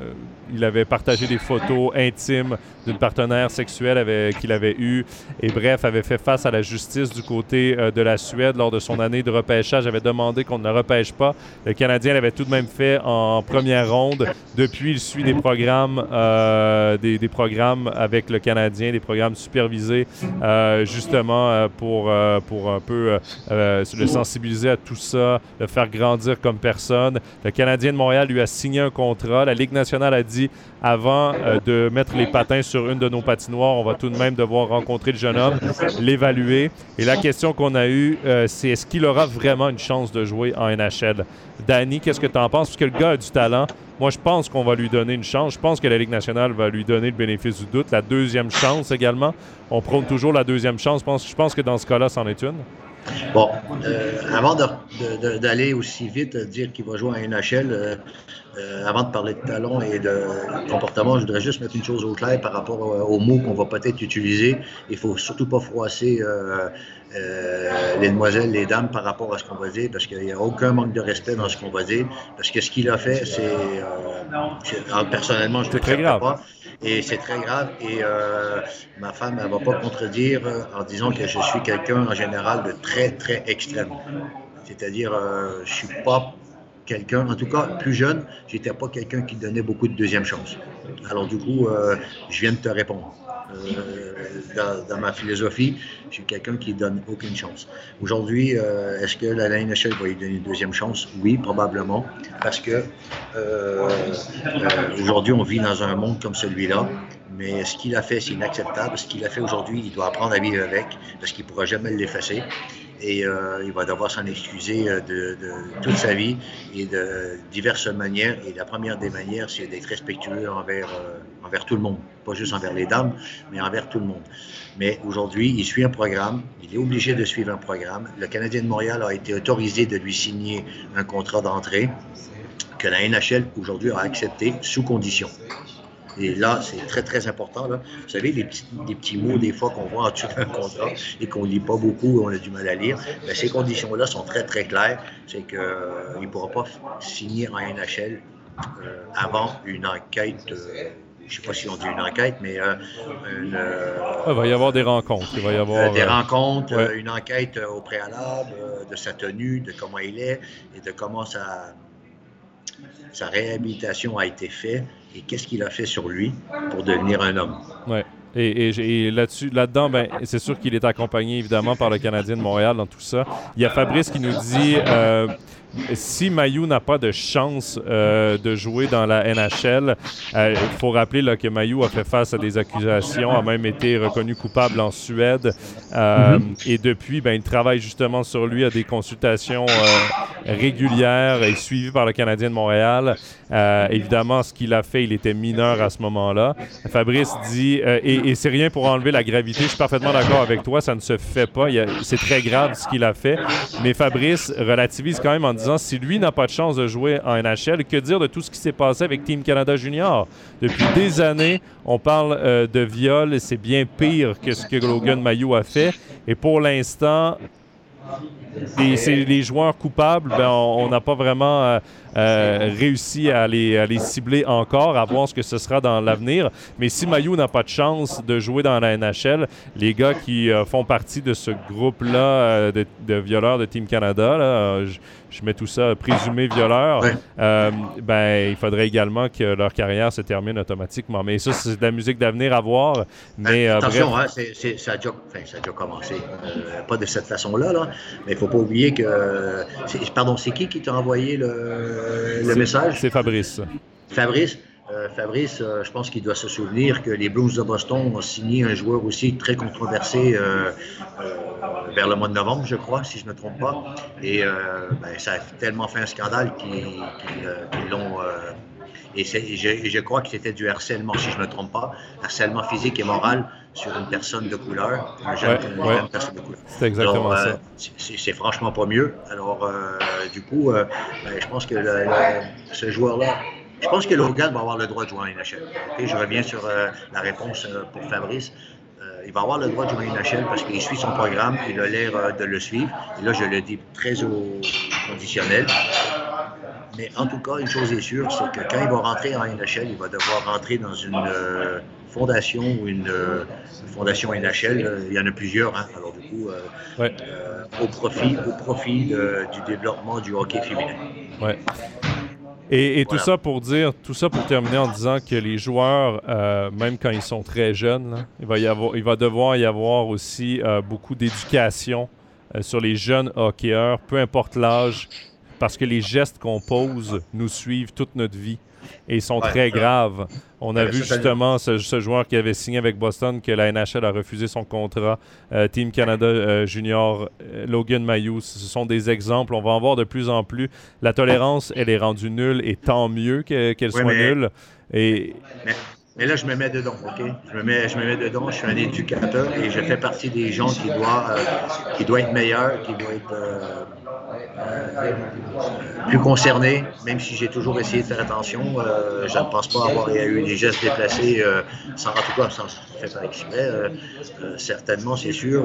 il avait partagé des photos intimes d'une partenaire sexuelle qu'il avait eue. Et bref, avait fait face à la justice du côté euh, de la Suède lors de son année de repêchage. avait demandé qu'on ne le repêche pas. Le Canadien l'avait tout de même fait en première ronde. Depuis, il suit des programmes, euh, des, programmes avec le Canadien, des programmes supervisés euh, justement pour, pour un peu le sensibiliser à tout ça, le faire grandir comme personne. Le Canadien de Montréal lui a signé un contrat. La Ligue nationale a dit avant euh, de mettre les patins sur une de nos patinoires, on va tout de même devoir rencontrer le jeune homme, l'évaluer. Et la question qu'on a eue, euh, c'est est-ce qu'il aura vraiment une chance de jouer en NHL? Danny, qu'est-ce que tu en penses? Parce que le gars a du talent. Moi, je pense qu'on va lui donner une chance. Je pense que la Ligue nationale va lui donner le bénéfice du doute. La deuxième chance également. On prône toujours la deuxième chance. Je pense, je pense que dans ce cas-là, c'en est une. Bon, euh, avant d'aller aussi vite, dire qu'il va jouer à NHL. Euh, euh, avant de parler de talons et de comportement, je voudrais juste mettre une chose au clair par rapport aux mots qu'on va peut-être utiliser. Il faut surtout pas froisser les demoiselles, les dames par rapport à ce qu'on va dire, parce qu'il n'y a aucun manque de respect dans ce qu'on va dire. Parce que ce qu'il a fait, c'est personnellement, je ne le pas. Et c'est très grave. Et euh, ma femme ne va pas contredire euh, en disant que je suis quelqu'un en général de très, très extrême. C'est-à-dire, euh, je suis pas quelqu'un, en tout cas plus jeune, j'étais pas quelqu'un qui donnait beaucoup de deuxième chance. Alors du coup, je viens de te répondre. Euh, dans, ma philosophie, je suis quelqu'un qui donne aucune chance. Aujourd'hui, euh, est-ce que la NHL va lui donner une deuxième chance? Oui, probablement, parce que euh, aujourd'hui, on vit dans un monde comme celui-là, mais ce qu'il a fait, c'est inacceptable. Ce qu'il a fait aujourd'hui, il doit apprendre à vivre avec, parce qu'il ne pourra jamais l'effacer et euh, il va devoir s'en excuser euh, de, toute sa vie et de diverses manières. Et la première des manières, c'est d'être respectueux envers, euh, envers tout le monde, pas juste envers les dames, mais envers tout le monde. Mais aujourd'hui, il suit un programme, il est obligé de suivre un programme. Le Canadien de Montréal a été autorisé de lui signer un contrat d'entrée que la NHL aujourd'hui a accepté sous condition. Et là, c'est très, très important. Là. Vous savez, les petits, petits mots, des fois, qu'on voit en dessous d'un contrat et qu'on ne lit pas beaucoup, on a du mal à lire, mais ces conditions-là sont très, très claires. C'est qu'il euh, ne pourra pas signer en NHL euh, avant une enquête. Euh, je ne sais pas si on dit une enquête, mais une, il va y avoir des rencontres. Il va y avoir des rencontres, une enquête au préalable de sa tenue, de comment il est et de comment sa, sa réhabilitation a été faite et qu'est-ce qu'il a fait sur lui pour devenir un homme? Ouais. Et, là-dessus, là-dedans, ben, c'est sûr qu'il est accompagné évidemment par le Canadien de Montréal dans tout ça. Il y a Fabrice qui nous dit euh, si Mayu n'a pas de chance euh, de jouer dans la NHL, euh, il faut rappeler là, que Mayu a fait face à des accusations, a même été reconnu coupable en Suède. Euh, mhm. Et depuis, ben, il travaille justement sur lui, à des consultations régulières et suivies par le Canadien de Montréal. évidemment, ce qu'il a fait, il était mineur à ce moment-là. Fabrice dit, et, et c'est rien pour enlever la gravité, je suis parfaitement d'accord avec toi, ça ne se fait pas. C'est très grave ce qu'il a fait. Mais Fabrice relativise quand même en disant si lui n'a pas de chance de jouer en NHL, que dire de tout ce qui s'est passé avec Team Canada Junior? Depuis des années, on parle euh, de viol et c'est bien pire que ce que Logan Mayou a fait. Et pour l'instant, les joueurs coupables, ben, on n'a pas vraiment euh, euh, réussi à les, les, cibler encore, à voir ce que ce sera dans l'avenir. Mais si Mayou n'a pas de chance de jouer dans la NHL, les gars qui font partie de ce groupe-là de, de, violeurs de Team Canada, là, je mets tout ça présumé violeur, euh, ben, il faudrait également que leur carrière se termine automatiquement. Mais ça, c'est de la musique d'avenir à voir. Mais, attention, hein, ça, a déjà, commencé. Euh, pas de cette façon-là, là, mais il ne faut pas oublier que. Pardon, c'est qui qui t'a envoyé le, le message? C'est Fabrice. Fabrice? Euh, Fabrice, euh, je pense qu'il doit se souvenir que les Blues de Boston ont signé un joueur aussi très controversé euh, vers le mois de novembre, je crois, si je ne me trompe pas. Et ben, ça a tellement fait un scandale qu'ils l'ont. Et je, je, crois que c'était du harcèlement, si je ne me trompe pas, harcèlement physique et moral sur une personne de couleur, un jeune, personne de couleur. C'est exactement ça. C'est franchement pas mieux. Alors, du coup, ben, je pense que ce joueur-là je pense que Logan va avoir le droit de jouer en NHL. je reviens sur euh, la réponse euh, pour Fabrice. Euh, il va avoir le droit de jouer en NHL parce qu'il suit son programme, il a l'air de le suivre. Et là, je le dis très au conditionnel. Mais en tout cas, une chose est sûre, c'est que quand il va rentrer en NHL, il va devoir rentrer dans une fondation ou une fondation NHL. Il y en a plusieurs. Hein. Alors du coup, au profit, au profit du développement du hockey féminin. Ouais. Et, tout ça pour dire, tout ça pour terminer en disant que les joueurs, euh, même quand ils sont très jeunes, il, va y avoir, il va devoir y avoir aussi euh, beaucoup d'éducation euh, sur les jeunes hockeyeurs, peu importe l'âge, parce que les gestes qu'on pose nous suivent toute notre vie et sont très graves. On a vu justement ce, joueur qui avait signé avec Boston que la NHL a refusé son contrat. Euh, Team Canada euh, Junior, euh, Logan Mayou, ce sont des exemples. On va en voir de plus en plus. La tolérance, elle est rendue nulle et tant mieux qu'elle soit nulle. Et... Mais, là, je me mets dedans, OK? Je me mets, je me mets dedans, je suis un éducateur et je fais partie des gens qui doivent, qui doivent être meilleurs, qui doivent être plus concerné, même si j'ai toujours essayé de faire attention. Euh, je ne pense pas avoir eu des gestes déplacés euh, sans, en tout cas, sans faire exprès. certainement, c'est sûr.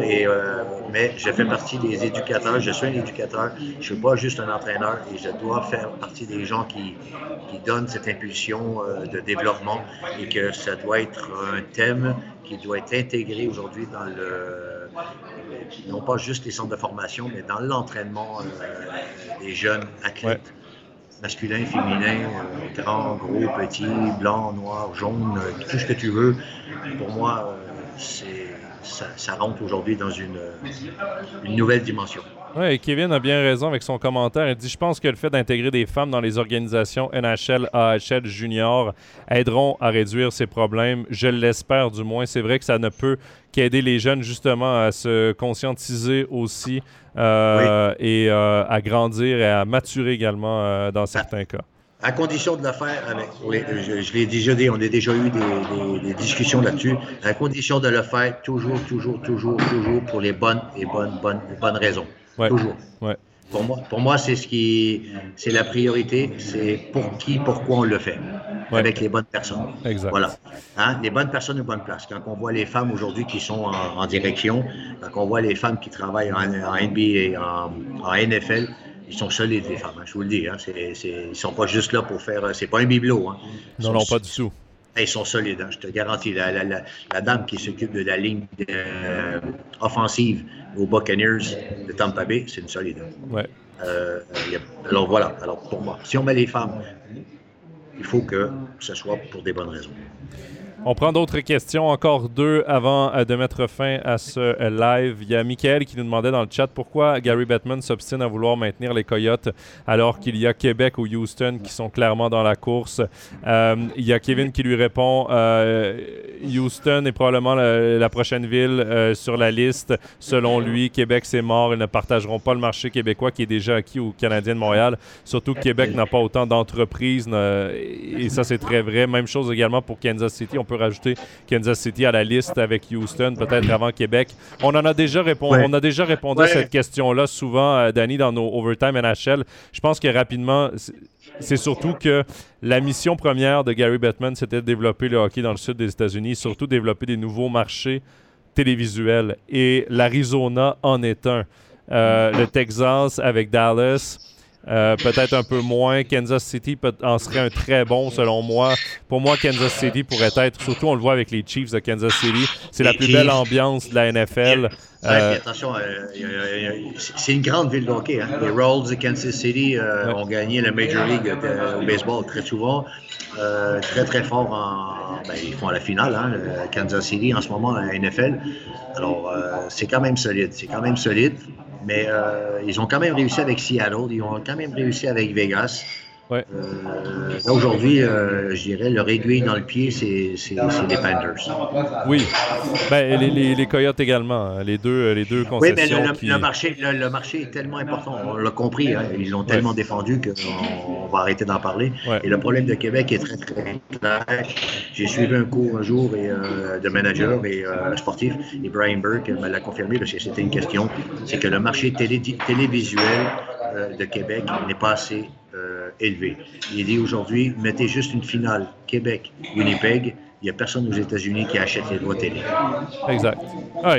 Mais je fais partie des éducateurs. Je suis un éducateur. Je ne suis pas juste un entraîneur et je dois faire partie des gens qui donnent cette impulsion de développement et que ça doit être un thème qui doit être intégré aujourd'hui dans le, non pas juste les centres de formation, mais dans l'entraînement euh, des jeunes athlètes. masculins, féminins, euh, grands, gros, petits, blancs, noirs, jaunes, euh, tout ce que tu veux. Pour moi, c'est ça, rentre aujourd'hui dans une, une, nouvelle dimension. Oui, Kevin a bien raison avec son commentaire. Il dit Je pense que le fait d'intégrer des femmes dans les organisations NHL, AHL, Junior aideront à réduire ces problèmes. Je l'espère du moins. C'est vrai que ça ne peut qu'aider les jeunes justement à se conscientiser aussi euh, et euh, à grandir et à maturer également euh, dans certains cas à condition de le faire avec, je, l'ai déjà dit, on a déjà eu des, discussions là-dessus, à condition de le faire toujours, toujours, toujours, toujours pour les bonnes et bonnes, bonnes, bonnes raisons. Toujours. Pour moi, pour moi c'est ce qui, c'est la priorité, c'est pour qui, pourquoi on le fait, avec les bonnes personnes. Exact. Voilà. Hein? Les bonnes personnes aux bonnes places. Quand on voit les femmes aujourd'hui qui sont en, direction, quand on voit les femmes qui travaillent en, NBA et en, en NFL, ils sont solides, les femmes, hein, je vous le dis. Hein, ils ne sont pas juste là pour faire. C'est pas un bibelot. Hein. Non, non, pas du tout. Ils sont solides, hein, je te garantis. La, la, dame qui s'occupe de la ligne euh, offensive aux Buccaneers de Tampa Bay, c'est une solide. Ouais. Euh, alors voilà, alors pour moi, si on met les femmes, il faut que ce soit pour des bonnes raisons. On prend d'autres questions, encore deux avant euh, de mettre fin à ce euh, live. Il y a Michael qui nous demandait dans le chat pourquoi Gary Bettman s'obstine à vouloir maintenir les Coyotes alors qu'il y a Québec ou Houston qui sont clairement dans la course. Euh, il y a Kevin qui lui répond Houston est probablement la, prochaine ville sur la liste. Selon lui, Québec c'est mort. Ils ne partageront pas le marché québécois qui est déjà acquis au Canadien de Montréal. Surtout que Québec n'a pas autant d'entreprises et ça c'est très vrai. Même chose également pour Kansas City. On peut rajouter Kansas City à la liste avec Houston, peut-être avant Québec. On en a déjà répondu, on a déjà répondu à cette question-là souvent, euh, Danny, dans nos Overtime NHL. Je pense que rapidement, c'est surtout que la mission première de Gary Bettman, c'était de développer le hockey dans le sud des États-Unis, surtout développer des nouveaux marchés télévisuels. Et l'Arizona en est un. Euh, le Texas avec Dallas, euh, peut-être un peu moins. Kansas City en serait un très bon, selon moi. Pour moi, Kansas City pourrait être, surtout on le voit avec les Chiefs de Kansas City, c'est la plus belle ambiance de la NFL. Euh, attention, euh, c'est une grande ville de hockey. Hein. Les Rolls de Kansas City ont gagné la Major League au baseball très souvent. très, très fort en. Ben, ils font la finale, hein, Kansas City en ce moment, la NFL. Alors, c'est quand même solide. C'est quand même solide. Mais euh, ils ont quand même réussi avec Seattle, ils ont quand même réussi avec Vegas. Ouais. Euh, aujourd'hui, euh, je dirais, leur aiguille dans le pied, c'est les Panthers. Oui. Ben, les, les, les, Coyotes également. Hein. Les deux, les deux concessions. Oui, mais le, le, marché, le, marché est tellement important. On l'a compris. Hein. Ils l'ont tellement défendu qu'on va arrêter d'en parler. Et le problème de Québec est très, très clair. J'ai suivi un cours un jour et, euh, de manager et euh, sportif. Et Brian Burke me l'a confirmé parce que c'était une question. C'est que le marché télé, télévisuel euh, de Québec n'est pas assez euh, élevé. Il dit aujourd'hui, mettez juste une finale Québec-Winnipeg, il n'y a personne aux États-Unis qui achète les droits télé. Exact. Ah,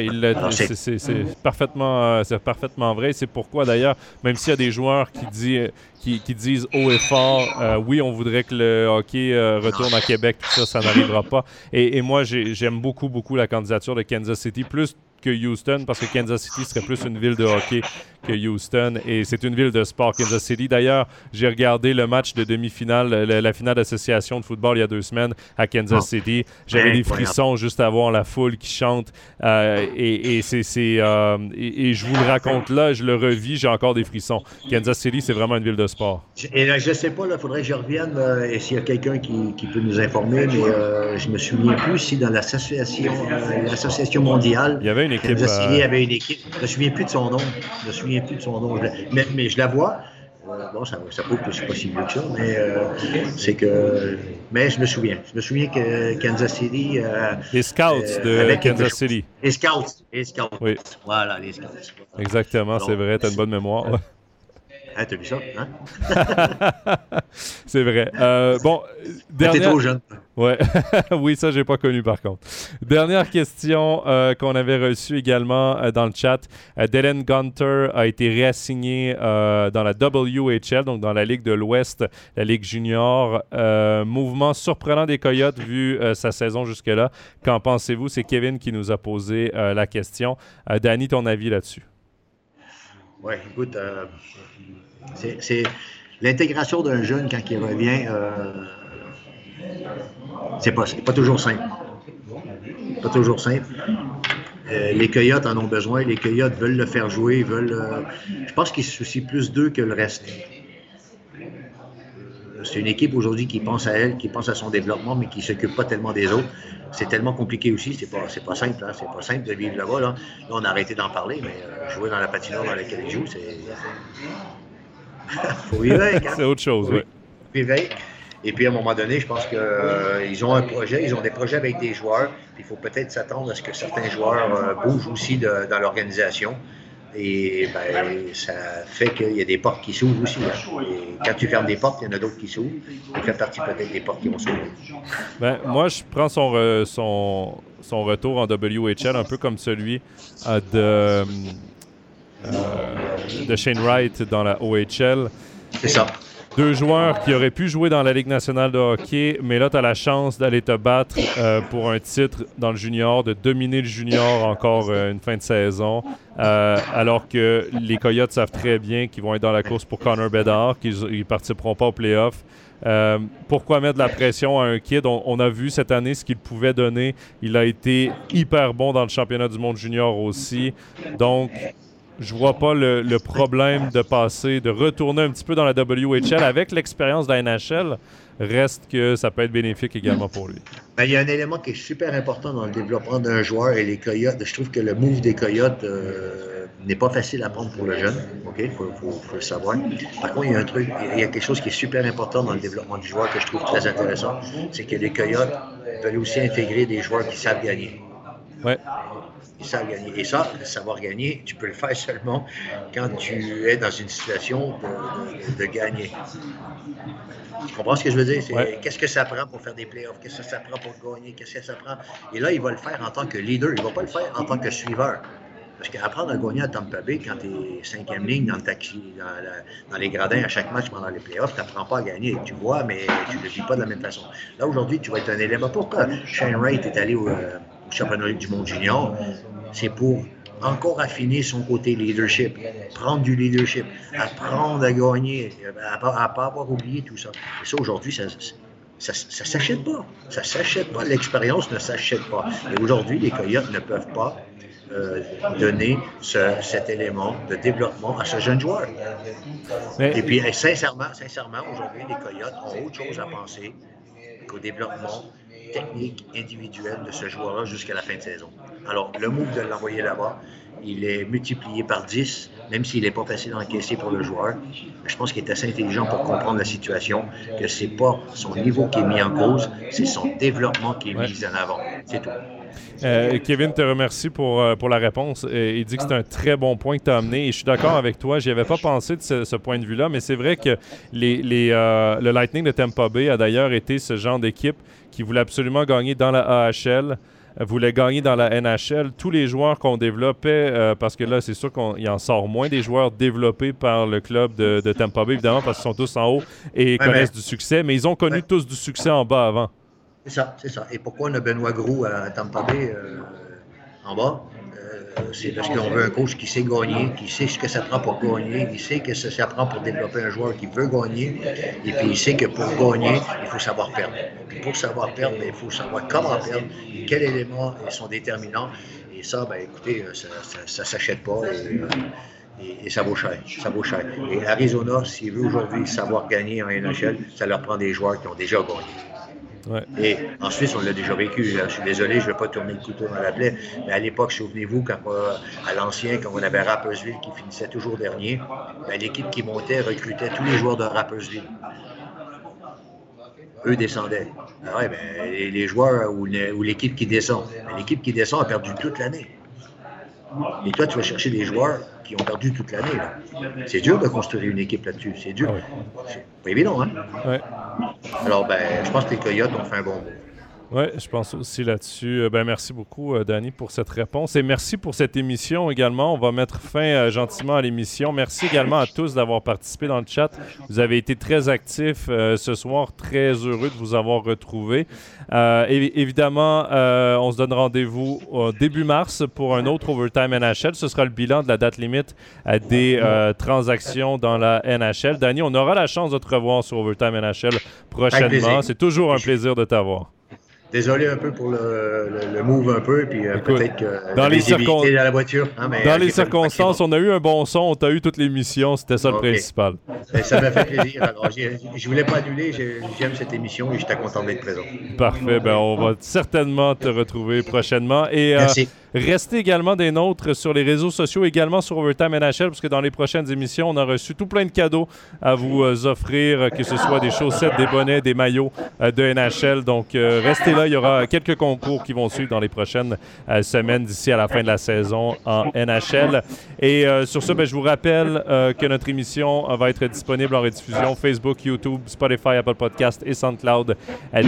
c'est parfaitement, euh, parfaitement vrai. C'est pourquoi, d'ailleurs, même s'il y a des joueurs qui, dit, qui, qui, disent haut et fort, euh, oui, on voudrait que le hockey retourne à Québec, tout ça, ça n'arrivera pas. Et, et moi, j'aime beaucoup, beaucoup la candidature de Kansas City, plus que Houston, parce que Kansas City serait plus une ville de hockey que Houston. Et c'est une ville de sport, Kansas City. D'ailleurs, j'ai regardé le match de demi-finale, la, finale d'association de football il y a deux semaines à Kansas. City. J'avais des frissons juste à voir la foule qui chante. Euh, et, c'est, euh, et, je vous le raconte là, je le revis, j'ai encore des frissons. Kansas City, c'est vraiment une ville de sport. Et là, je sais pas, il faudrait que je revienne euh, et s'il y a quelqu'un qui, qui, peut nous informer, mais je me souviens plus si dans l'association, l'association mondiale, il y avait une équipe. Kansas City avait une équipe. Je me souviens plus de son nom. Je me souviens plus de son nom. Mais, mais je la vois. Euh, bon, ça, ça prouve que c'est pas si vieux que ça, mais euh, c'est que. Mais je me souviens. Je me souviens que Kansas City. Euh, les Scouts de Kansas City. Les Scouts. Les Scouts. Oui. Voilà, les Scouts. Exactement, c'est vrai, tu as une bonne mémoire. Hein, t'as vu ça? Hein? [laughs] c'est vrai. Euh, bon, dernière... T'es trop jeune. Ouais. [laughs] oui, ça, j'ai pas connu par contre. Dernière question euh, qu'on avait reçue également euh, dans le chat. Euh, Dylan Gunter a été réassigné dans la WHL, donc dans la Ligue de l'Ouest, la Ligue junior. mouvement surprenant des Coyotes vu sa saison jusque-là. Qu'en pensez-vous? C'est Kevin qui nous a posé la question. Danny, ton avis là-dessus? Oui, écoute, c'est l'intégration d'un jeune quand il revient c'est pas, pas toujours simple. Pas toujours simple. Euh, les Coyotes en ont besoin. Les Coyotes veulent le faire jouer. Veulent, euh, je pense qu'ils se soucient plus d'eux que le reste. Euh, c'est une équipe aujourd'hui qui pense à elle, qui pense à son développement, mais qui ne s'occupe pas tellement des autres. C'est tellement compliqué aussi. C'est pas, pas simple. Hein. C'est pas simple de vivre là-bas. Là. on a arrêté d'en parler, mais jouer dans la patinoire dans laquelle ils jouent, c'est. [laughs] faut vivre avec. Hein. C'est autre chose, oui. Vivre avec. Et puis, à un moment donné, je pense qu'ils euh, ont un projet, ils ont des projets avec des joueurs. Il faut peut-être s'attendre à ce que certains joueurs euh, bougent aussi dans l'organisation. Et ben, ça fait qu'il y a des portes qui s'ouvrent aussi. Et quand tu fermes des portes, il y en a d'autres qui s'ouvrent. Ça fait partie peut-être des portes qui vont s'ouvrir. Ben, moi, je prends son, son, son, retour en WHL un peu comme celui euh, de, de Shane Wright dans la OHL. C'est ça deux joueurs qui auraient pu jouer dans la Ligue nationale de hockey, mais là, tu as la chance d'aller te battre euh, pour un titre dans le junior, de dominer le junior encore euh, une fin de saison, euh, alors que les Coyotes savent très bien qu'ils vont être dans la course pour Connor Bedard, qu'ils ne participeront pas aux playoffs. pourquoi mettre de la pression à un kid? On, on a vu cette année ce qu'il pouvait donner. Il a été hyper bon dans le championnat du monde junior aussi. Donc, je vois pas le, problème de passer, de retourner un petit peu dans la WHL avec l'expérience de la NHL. Reste que ça peut être bénéfique également pour lui. Ben, il y a un élément qui est super important dans le développement d'un joueur et les Coyotes. Je trouve que le move des Coyotes euh, n'est pas facile à prendre pour le jeune. OK? Il faut, le savoir. Par contre, il y a un truc, il y a quelque chose qui est super important dans le développement du joueur que je trouve très intéressant. C'est que les Coyotes veulent aussi intégrer des joueurs qui savent gagner. Ouais savent gagner. Et ça, savoir gagner, tu peux le faire seulement quand tu es dans une situation de, gagner. Tu comprends ce que je veux dire? Qu'est-ce que ça prend pour faire des playoffs? Qu'est-ce que ça prend pour gagner? Qu'est-ce que ça prend? Et là, il va le faire en tant que leader. Il ne va pas le faire en tant que suiveur. Parce qu'apprendre à gagner à Tampa Bay quand tu es cinquième ligne dans, dans, les gradins à chaque match pendant les playoffs, tu n'apprends pas à gagner. Tu vois, mais tu ne le vis pas de la même façon. Là, aujourd'hui, tu vas être un élément. Pourquoi Shane Wright est allé au, euh, au championnat du monde junior? c'est pour encore affiner son côté leadership, prendre du leadership, apprendre à gagner, à ne pas avoir oublié tout ça. Et ça, aujourd'hui, ça, ça, ça s'achète pas. Ça s'achète pas. L'expérience ne s'achète pas. Et aujourd'hui, les Coyotes ne peuvent pas euh, donner cet élément de développement à ce jeune joueur. Et puis, sincèrement, sincèrement aujourd'hui, les Coyotes ont autre chose à penser qu'au développement technique individuelle de ce joueur-là jusqu'à la fin de saison. Alors, le move de l'envoyer là-bas, il est multiplié par 10, même s'il n'est pas facile à encaisser pour le joueur. Je pense qu'il est assez intelligent pour comprendre la situation, que c'est pas son niveau qui est mis en cause, c'est son développement qui est mis en avant. C'est tout. Euh, Kevin te remercie pour, euh, pour la réponse. il dit que c'est un très bon point que tu as amené et je suis d'accord avec toi. J'y avais pas pensé de ce, point de vue-là, mais c'est vrai que les, les euh, le Lightning de Tampa Bay a d'ailleurs été ce genre d'équipe qui voulait absolument gagner dans la AHL voulait gagner dans la NHL. Tous les joueurs qu'on développait, parce que là, c'est sûr qu'il en sort moins des joueurs développés par le club de, Tampa Bay, évidemment, parce qu'ils sont tous en haut et connaissent du succès, mais ils ont connu tous du succès en bas avant. C'est ça, c'est ça. Et pourquoi on a Benoît Gros à Tampa Bay euh, en bas? Euh, c'est parce qu'on veut un coach qui sait gagner, qui sait ce que ça prend pour gagner, qui sait que ça, prend pour développer un joueur qui veut gagner, et puis il sait que pour gagner, il faut savoir perdre. Puis pour savoir perdre, ben, il faut savoir comment perdre, et quels éléments sont déterminants. Et ça, ben, écoutez, euh, ça ne s'achète pas. Et, ça vaut cher. Ça vaut. Et Arizona, s'il veut aujourd'hui savoir gagner en NHL, ça leur prend des joueurs qui ont déjà gagné. Et en Suisse, on l'a déjà vécu. Je suis désolé, je ne vais pas tourner le couteau dans la plaie, mais à l'époque, souvenez-vous, quand à l'ancien, quand on avait Rappersville qui finissait toujours dernier, ben, l'équipe qui montait recrutait tous les joueurs de Rappersville. Eux descendaient. Ah ben, les joueurs ou l'équipe qui descend. L'équipe qui descend a perdu toute l'année. Et toi, tu vas chercher des joueurs qui ont perdu toute l'année. C'est dur de construire une équipe là-dessus. C'est dur. Ah c'est pas évident, hein? Ouais. Alors, ben, je pense que les Coyotes ont fait un bon oui, je pense aussi là-dessus. Euh, ben, merci beaucoup, euh, Danny, pour cette réponse. Et merci pour cette émission également. On va mettre fin euh, gentiment à l'émission. Merci également à tous d'avoir participé dans le chat. Vous avez été très actifs ce soir. Très heureux de vous avoir retrouvé. évidemment, on se donne rendez-vous début mars pour un autre Overtime NHL. Ce sera le bilan de la date limite des transactions dans la NHL. Danny, on aura la chance de te revoir sur Overtime NHL prochainement. C'est toujours un plaisir de t'avoir. Désolé un peu pour le, le, move un peu, puis euh, peut-être que dans les, circonstances, dans la voiture. Hein, dans les circonstances, on a eu un bon son, on t'a eu toute l'émission, c'était ça le principal. Ben, ça m'a fait plaisir. Alors, je voulais pas annuler, j'aime cette émission et j'étais content d'être présent. Parfait, ben, on va certainement te retrouver prochainement. Et, euh, Merci. Restez également des nôtres sur les réseaux sociaux, également sur Overtime NHL, parce que dans les prochaines émissions, on a reçu tout plein de cadeaux à vous euh, offrir, que ce soit des chaussettes, des bonnets, des maillots euh, de NHL. Donc, euh, restez là. Il y aura quelques concours qui vont suivre dans les prochaines semaines d'ici à la fin de la saison en NHL. Et sur ce, ben, je vous rappelle que notre émission va être disponible en rediffusion Facebook, YouTube, Spotify, Apple Podcast et SoundCloud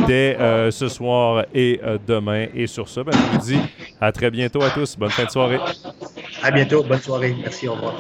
dès ce soir et demain. Et sur ce, ben, je vous dis à très bientôt à tous. Bonne fin de soirée. À bientôt. Bonne soirée. Merci. Au revoir.